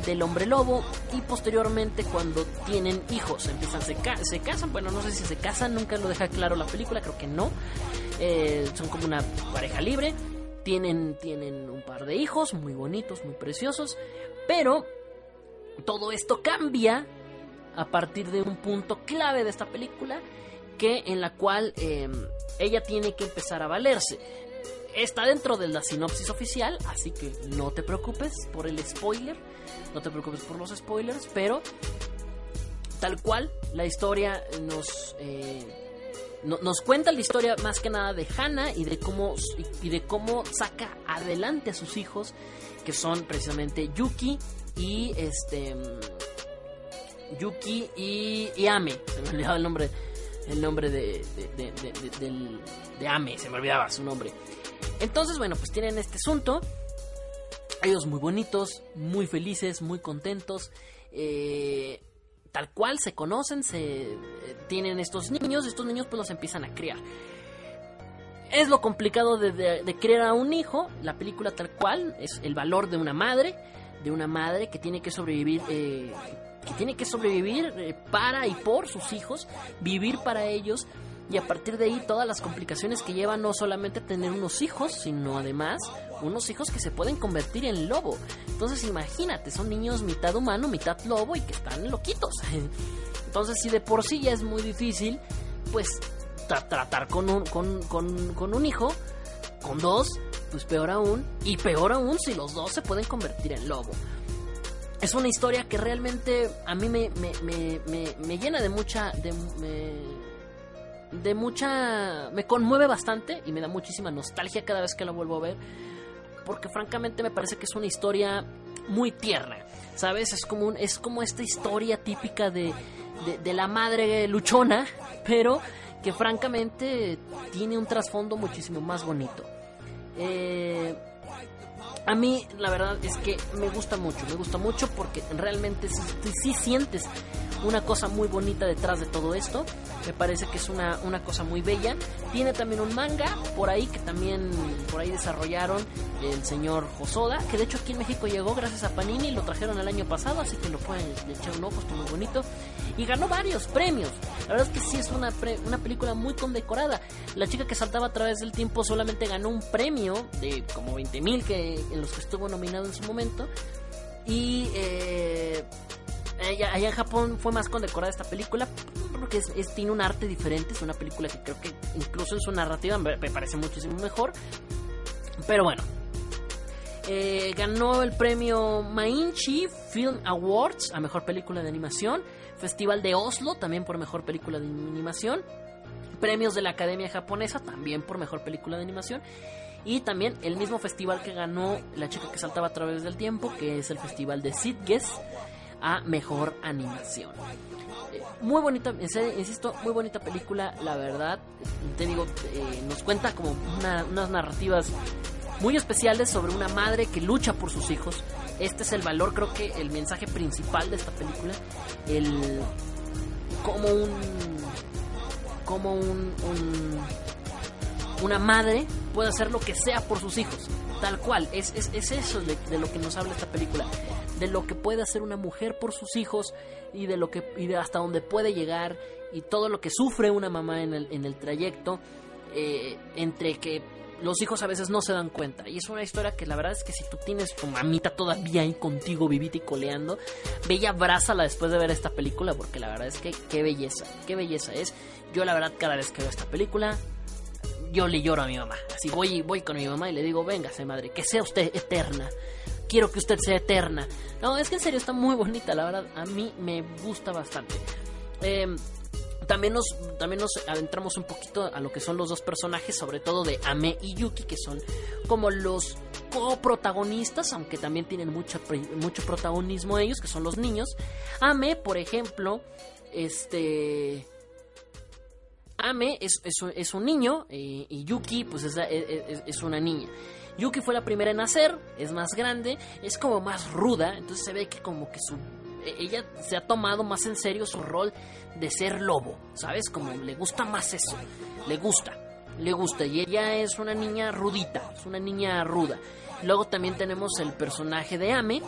del hombre lobo y posteriormente cuando tienen hijos, empiezan, se, se casan, bueno no sé si se casan, nunca lo deja claro la película, creo que no, eh, son como una pareja libre, tienen, tienen un par de hijos muy bonitos, muy preciosos, pero todo esto cambia a partir de un punto clave de esta película que en la cual em, ella tiene que empezar a valerse. Está dentro de la sinopsis oficial, así que no te preocupes por el spoiler, no te preocupes por los spoilers, pero tal cual la historia nos eh, nos cuenta la historia más que nada de Hannah y de cómo y de cómo saca adelante a sus hijos que son precisamente Yuki y este Yuki y, Ame. Se me olvidaba el nombre, el nombre de, de, Ame, se me olvidaba su nombre. Entonces, bueno, pues tienen este asunto. Ellos muy bonitos, muy felices, muy contentos. Eh, tal cual se conocen, se eh, tienen estos niños, estos niños pues los empiezan a criar. Es lo complicado de, criar a un hijo, la película tal cual, es el valor de una madre, de una madre que tiene que sobrevivir eh, que tiene que sobrevivir eh, para y por sus hijos, vivir para ellos y a partir de ahí todas las complicaciones que lleva no solamente tener unos hijos, sino además unos hijos que se pueden convertir en lobo. Entonces imagínate, son niños mitad humano, mitad lobo y que están loquitos. Entonces si de por sí ya es muy difícil, pues tratar con un, con, con, con un hijo, con dos, pues peor aún, y peor aún si los dos se pueden convertir en lobo es una historia que realmente a mí me, me, llena de mucha... De, de mucha... me conmueve bastante y me da muchísima nostalgia cada vez que la vuelvo a ver. Porque francamente me parece que es una historia muy tierna. ¿Sabes? Es como, un, es como esta historia típica de, de, de la madre luchona, pero que francamente tiene un trasfondo muchísimo más bonito. Eh, a mí la verdad es que me gusta mucho, me gusta mucho porque realmente sí, sientes una cosa muy bonita detrás de todo esto. Me parece que es una, una cosa muy bella. Tiene también un manga por ahí que también por ahí desarrollaron el señor Josoda, que de hecho aquí en México llegó gracias a Panini, lo trajeron el año pasado, así que lo pueden echar un ojo, está muy bonito. Y ganó varios premios. La verdad es que sí es una, una película muy condecorada. La chica que saltaba a través del tiempo solamente ganó un premio de como 20 mil que, en los que estuvo nominado en su momento. Y eh, allá, en Japón fue más condecorada esta película porque es, tiene un arte diferente. Es una película que creo que incluso en su narrativa me, parece muchísimo mejor. Pero bueno, eh, ganó el premio Mainchi Film Awards a mejor película de animación. Festival de Oslo también por mejor película de animación. Premios de la Academia Japonesa también por mejor película de animación. Y también el mismo festival que ganó La chica que saltaba a través del tiempo, que es el festival de Sitges, a mejor animación. Eh, muy bonita, insisto, muy bonita película, la verdad. Te digo, eh, nos cuenta como unas narrativas muy especiales sobre una madre que lucha por sus hijos. Este es el valor, creo que el mensaje principal de esta película. El. como un. como un una madre puede hacer lo que sea por sus hijos. Tal cual, es, es, eso de, lo que nos habla esta película. De lo que puede hacer una mujer por sus hijos y de lo que y de hasta dónde puede llegar y todo lo que sufre una mamá en el, en el trayecto eh, entre que los hijos a veces no se dan cuenta. Y es una historia que la verdad es que si tú tienes tu mamita todavía ahí contigo, vivita y coleando, bella abrázala después de ver esta película, porque la verdad es que qué belleza, qué belleza es. Yo la verdad cada vez que veo esta película yo le lloro a mi mamá. Así voy, voy con mi mamá y le digo, véngase madre, que sea usted eterna. Quiero que usted sea eterna. No, es que en serio está muy bonita, la verdad. A mí me gusta bastante. Eh, también nos, también nos adentramos un poquito a lo que son los dos personajes, sobre todo de Ame y Yuki, que son como los coprotagonistas, aunque también tienen mucho, mucho protagonismo ellos, que son los niños. Ame, por ejemplo, este... Ame es, es, un niño y Yuki pues es, es, una niña. Yuki fue la primera en nacer, es más grande, es como más ruda, entonces se ve que como que su ella se ha tomado más en serio su rol de ser lobo, ¿sabes? Como le gusta más eso, le gusta, le gusta. Y ella es una niña rudita, es una niña ruda. Luego también tenemos el personaje de Ame,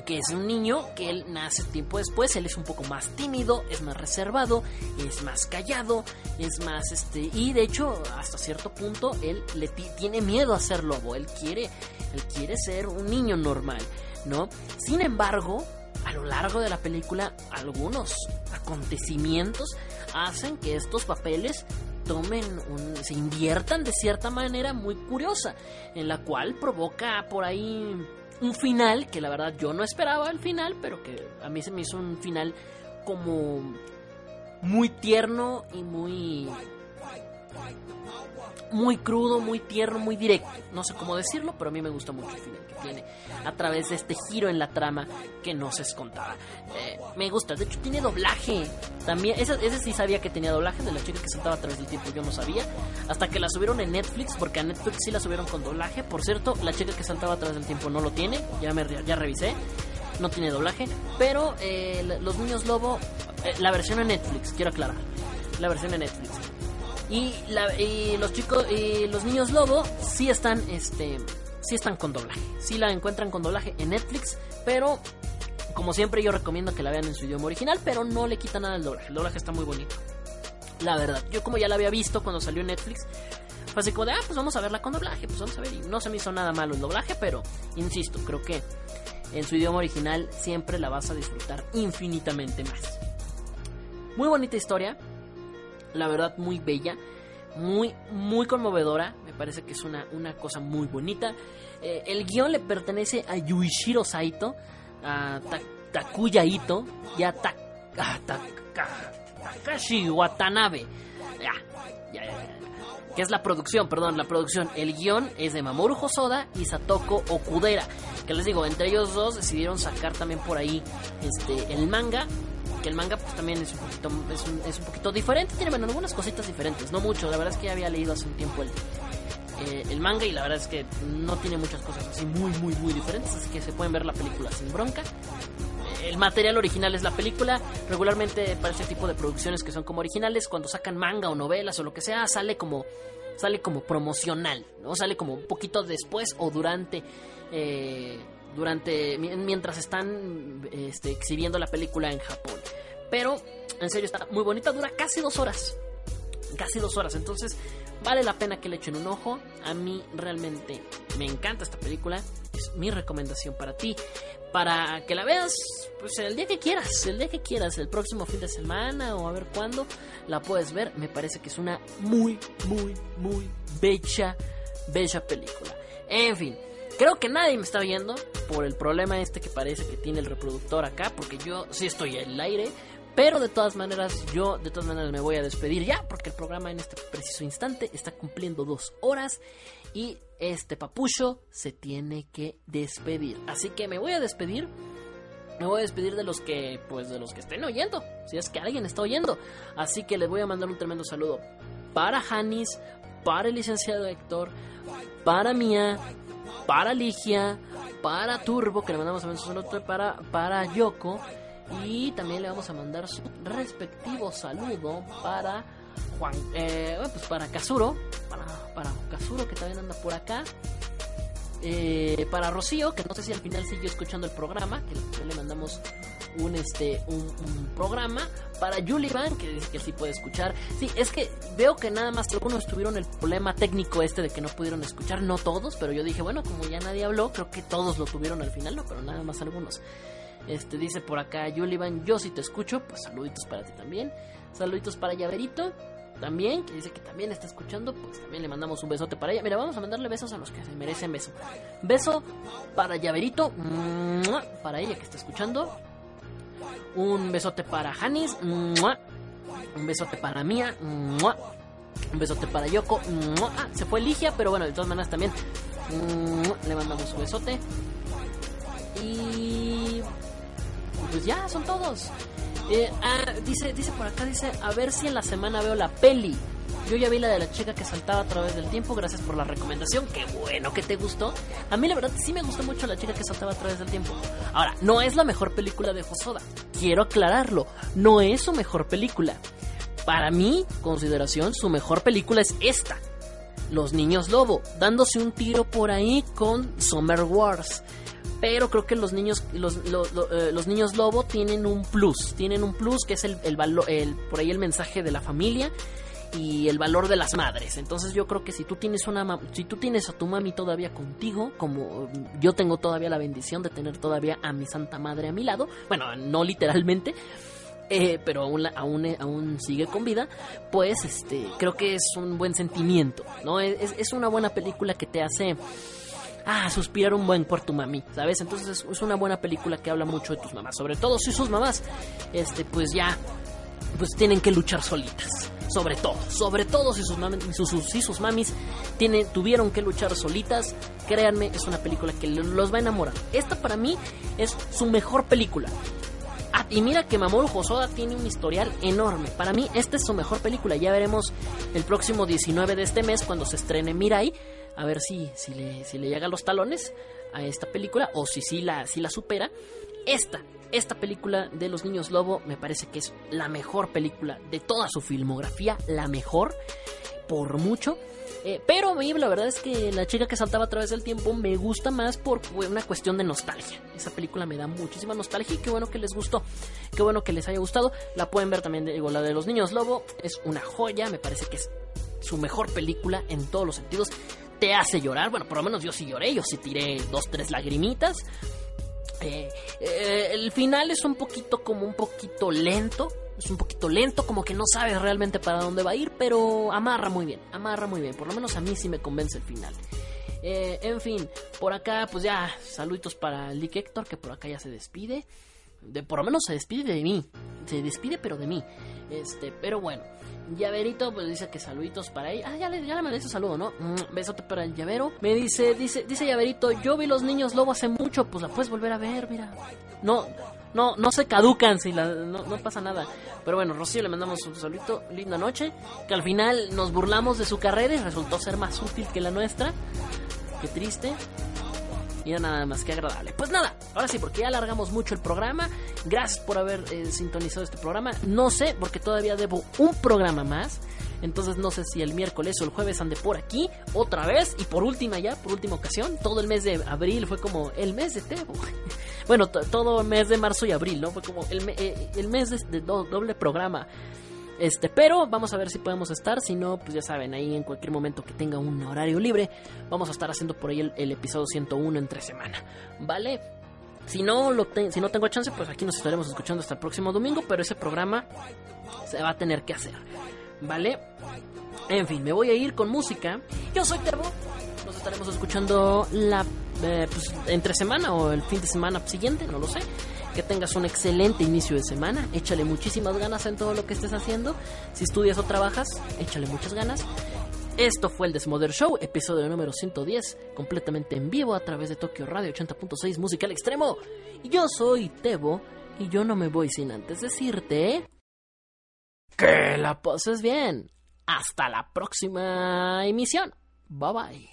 que es un niño que él nace tiempo después, él es un poco más tímido, es más reservado, es más callado, es más este y de hecho hasta cierto punto él le tiene miedo a ser lobo, él quiere él quiere ser un niño normal, ¿no? Sin embargo, a lo largo de la película algunos acontecimientos hacen que estos papeles tomen un, se inviertan de cierta manera muy curiosa, en la cual provoca por ahí un final que la verdad yo no esperaba el final, pero que a mí se me hizo un final como muy tierno y muy muy crudo, muy tierno, muy directo. No sé cómo decirlo, pero a mí me gusta mucho el final que tiene a través de este giro en la trama que no se contaba. Eh, me gusta, de hecho tiene doblaje. También, ese, ese, sí sabía que tenía doblaje de la chica que saltaba a través del tiempo, yo no sabía. Hasta que la subieron en Netflix, porque a Netflix sí la subieron con doblaje. Por cierto, la chica que saltaba a través del tiempo no lo tiene, ya, me, ya revisé. No tiene doblaje, pero eh, los niños lobo, eh, la versión en Netflix, quiero aclarar, la versión en Netflix y, los chicos y los niños lobo sí están este sí están con doblaje. Sí la encuentran con doblaje en Netflix, pero como siempre yo recomiendo que la vean en su idioma original, pero no le quita nada el doblaje. El doblaje está muy bonito. La verdad, yo como ya la había visto cuando salió en Netflix, fue así como de, ah, pues vamos a verla con doblaje, pues vamos a ver. Y no se me hizo nada malo el doblaje, pero insisto, creo que en su idioma original siempre la vas a disfrutar infinitamente más. Muy bonita historia, la verdad muy bella, muy, muy conmovedora, me parece que es una, una cosa muy bonita. Eh, el guion le pertenece a Yuichiro Saito, a Takuya Ito y a, Takashi Watanabe. Ya, ya, ya, que es la producción, perdón, la producción. El guion es de Mamoru Hosoda y Satoko Okudera. Que les digo, entre ellos dos decidieron sacar también por ahí este el manga que el manga pues también es un poquito es un, poquito diferente tiene bueno, algunas cositas diferentes no mucho la verdad es que ya había leído hace un tiempo el eh, el manga y la verdad es que no tiene muchas cosas así muy muy muy diferentes así que se pueden ver la película sin bronca el material original es la película. Regularmente para ese tipo de producciones que son como originales, cuando sacan manga o novelas o lo que sea, sale como sale como promocional, ¿no? Sale como un poquito después o durante eh, durante mientras están este, exhibiendo la película en Japón. Pero en serio está muy bonita, dura casi dos horas, casi dos horas. Entonces vale la pena que le echen un ojo. A mí realmente me encanta esta película. Es mi recomendación para ti. Para que la veas, pues el día que quieras, el día que quieras, el próximo fin de semana o a ver cuándo la puedes ver. Me parece que es una muy, muy, muy bella, bella película. En fin, Creo que nadie me está viendo por el problema este que parece que tiene el reproductor acá, porque yo sí estoy el aire. Pero de todas maneras, yo de todas maneras me voy a despedir ya, porque el programa en este preciso instante está cumpliendo dos horas y este papucho se tiene que despedir. Así que me voy a despedir. Me voy a despedir de los que, pues de los que estén oyendo, si es que alguien está oyendo. Así que les voy a mandar un tremendo saludo para Janis, para el licenciado Héctor, para Mía, para Ligia, para Turbo, que le mandamos un saludo para, para Yoko. Y también le vamos a mandar su respectivo saludo para Juan, eh, pues para Kazuro, para, para Kazuro que también anda por acá. Eh, para Rocío, que no sé si al final siguió escuchando el programa, que le mandamos un este un, programa para Julivan que dice que sí puede escuchar. Sí, es que veo que nada más algunos tuvieron el problema técnico este de que no pudieron escuchar, no todos, pero yo dije, bueno, como ya nadie habló, creo que todos lo tuvieron al final, no, pero nada más algunos. Este dice por acá Julivan, yo sí te escucho, pues saluditos para ti también. Saluditos para Llaverito. También, que dice que también está escuchando, pues también le mandamos un besote para ella. Mira, vamos a mandarle besos a los que se merecen beso. Beso para Llaverito, para ella que está escuchando. Un besote para Janis, un besote para Mía, un besote para Yoko. Ah, se fue Ligia, pero bueno, de todas maneras también le mandamos un besote. Y pues ya, son todos. Eh, ah, dice, dice por acá, dice, a ver si en la semana veo la peli. Yo ya vi la de la chica que saltaba a través del tiempo, gracias por la recomendación, qué bueno que te gustó. A mí la verdad sí me gustó mucho la chica que saltaba a través del tiempo. Ahora, no es la mejor película de Josoda, quiero aclararlo, no es su mejor película. Para mi consideración, su mejor película es esta, Los Niños Lobo, dándose un tiro por ahí con Summer Wars pero creo que los niños los, eh, los, niños lobo tienen un plus tienen un plus que es el, el, el por ahí el mensaje de la familia y el valor de las madres entonces yo creo que si tú tienes una si tú tienes a tu mami todavía contigo como yo tengo todavía la bendición de tener todavía a mi santa madre a mi lado bueno no literalmente eh, pero aún, aún, aún sigue con vida, pues este, creo que es un buen sentimiento, ¿no? Es, es una buena película que te hace ah, suspirar un buen por tu mami, ¿sabes? Entonces es una buena película que habla mucho de tus mamás, sobre todo si sus mamás, este, pues ya, pues tienen que luchar solitas. Sobre todo, sobre todo si sus, sus, si sus mamis tienen, tuvieron que luchar solitas, créanme, es una película que los va a enamorar. Esta para mí es su mejor película. Ah, y mira que Mamoru Hosoda tiene un historial enorme. Para mí, esta es su mejor película. Ya veremos el próximo 19 de este mes cuando se estrene Mirai a ver si, si, le, si le llega los talones a esta película o si sí la, si la supera. Esta, esta película de los niños lobo me parece que es la mejor película de toda su filmografía, la mejor por mucho. Eh, pero a la verdad es que la chica que saltaba a través del tiempo me gusta más por una cuestión de nostalgia. Esa película me da muchísima nostalgia y qué bueno que les gustó. Qué bueno que les haya gustado. La pueden ver también, digo, la de los niños lobo es una joya, me parece que es su mejor película en todos los sentidos te hace llorar. Bueno, por lo menos yo sí lloré, yo sí tiré dos, tres lagrimitas. Eh, eh, el final es un poquito como un poquito lento. Es un poquito lento, como que no sabes realmente para dónde va a ir, pero amarra muy bien, amarra muy bien. Por lo menos a mí sí me convence el final. Eh, en fin, por acá, pues ya, saluditos para Lick Héctor, que por acá ya se despide. De, por lo menos se despide de mí. Se despide, pero de mí. Este, pero bueno. Llaverito, pues dice que saluditos para ella. Ah, ya le, ya le mandé su saludo, ¿no? Mm, besote para el llavero. Me dice, dice, dice Llaverito, yo vi los niños lobo hace mucho, pues la puedes volver a ver, mira. No, no, no se caducan si no, no pasa nada. Pero bueno, Rocío le mandamos un saludito, linda noche. Que al final nos burlamos de su carrera y resultó ser más útil que la nuestra. Qué triste. Y nada más que agradable. Pues nada, ahora sí, porque ya alargamos mucho el programa. Gracias por haber eh, sintonizado este programa. No sé, porque todavía debo un programa más. Entonces no sé si el miércoles o el jueves ande por aquí otra vez. Y por última ya, por última ocasión, todo el mes de abril fue como el mes de Tebo. bueno, todo el mes de marzo y abril, ¿no? Fue como el, eh, el mes de, doble programa. Este, pero vamos a ver si podemos estar. Si no, pues ya saben, ahí en cualquier momento que tenga un horario libre, vamos a estar haciendo por ahí el, episodio 101 entre semana. ¿Vale? Si no, lo si no tengo chance, pues aquí nos estaremos escuchando hasta el próximo domingo, pero ese programa se va a tener que hacer. ¿Vale? En fin, me voy a ir con música. Yo soy Tebo. Nos estaremos escuchando la eh, pues, entre semana o el fin de semana siguiente, no lo sé que tengas un excelente inicio de semana, échale muchísimas ganas en todo lo que estés haciendo, si estudias o trabajas, échale muchas ganas. Esto fue el Desmother Show, episodio número 110, completamente en vivo a través de Tokio Radio 80.6 Música al Extremo. Yo soy Tebo y yo no me voy sin antes decirte que la pases bien. Hasta la próxima emisión. Bye bye.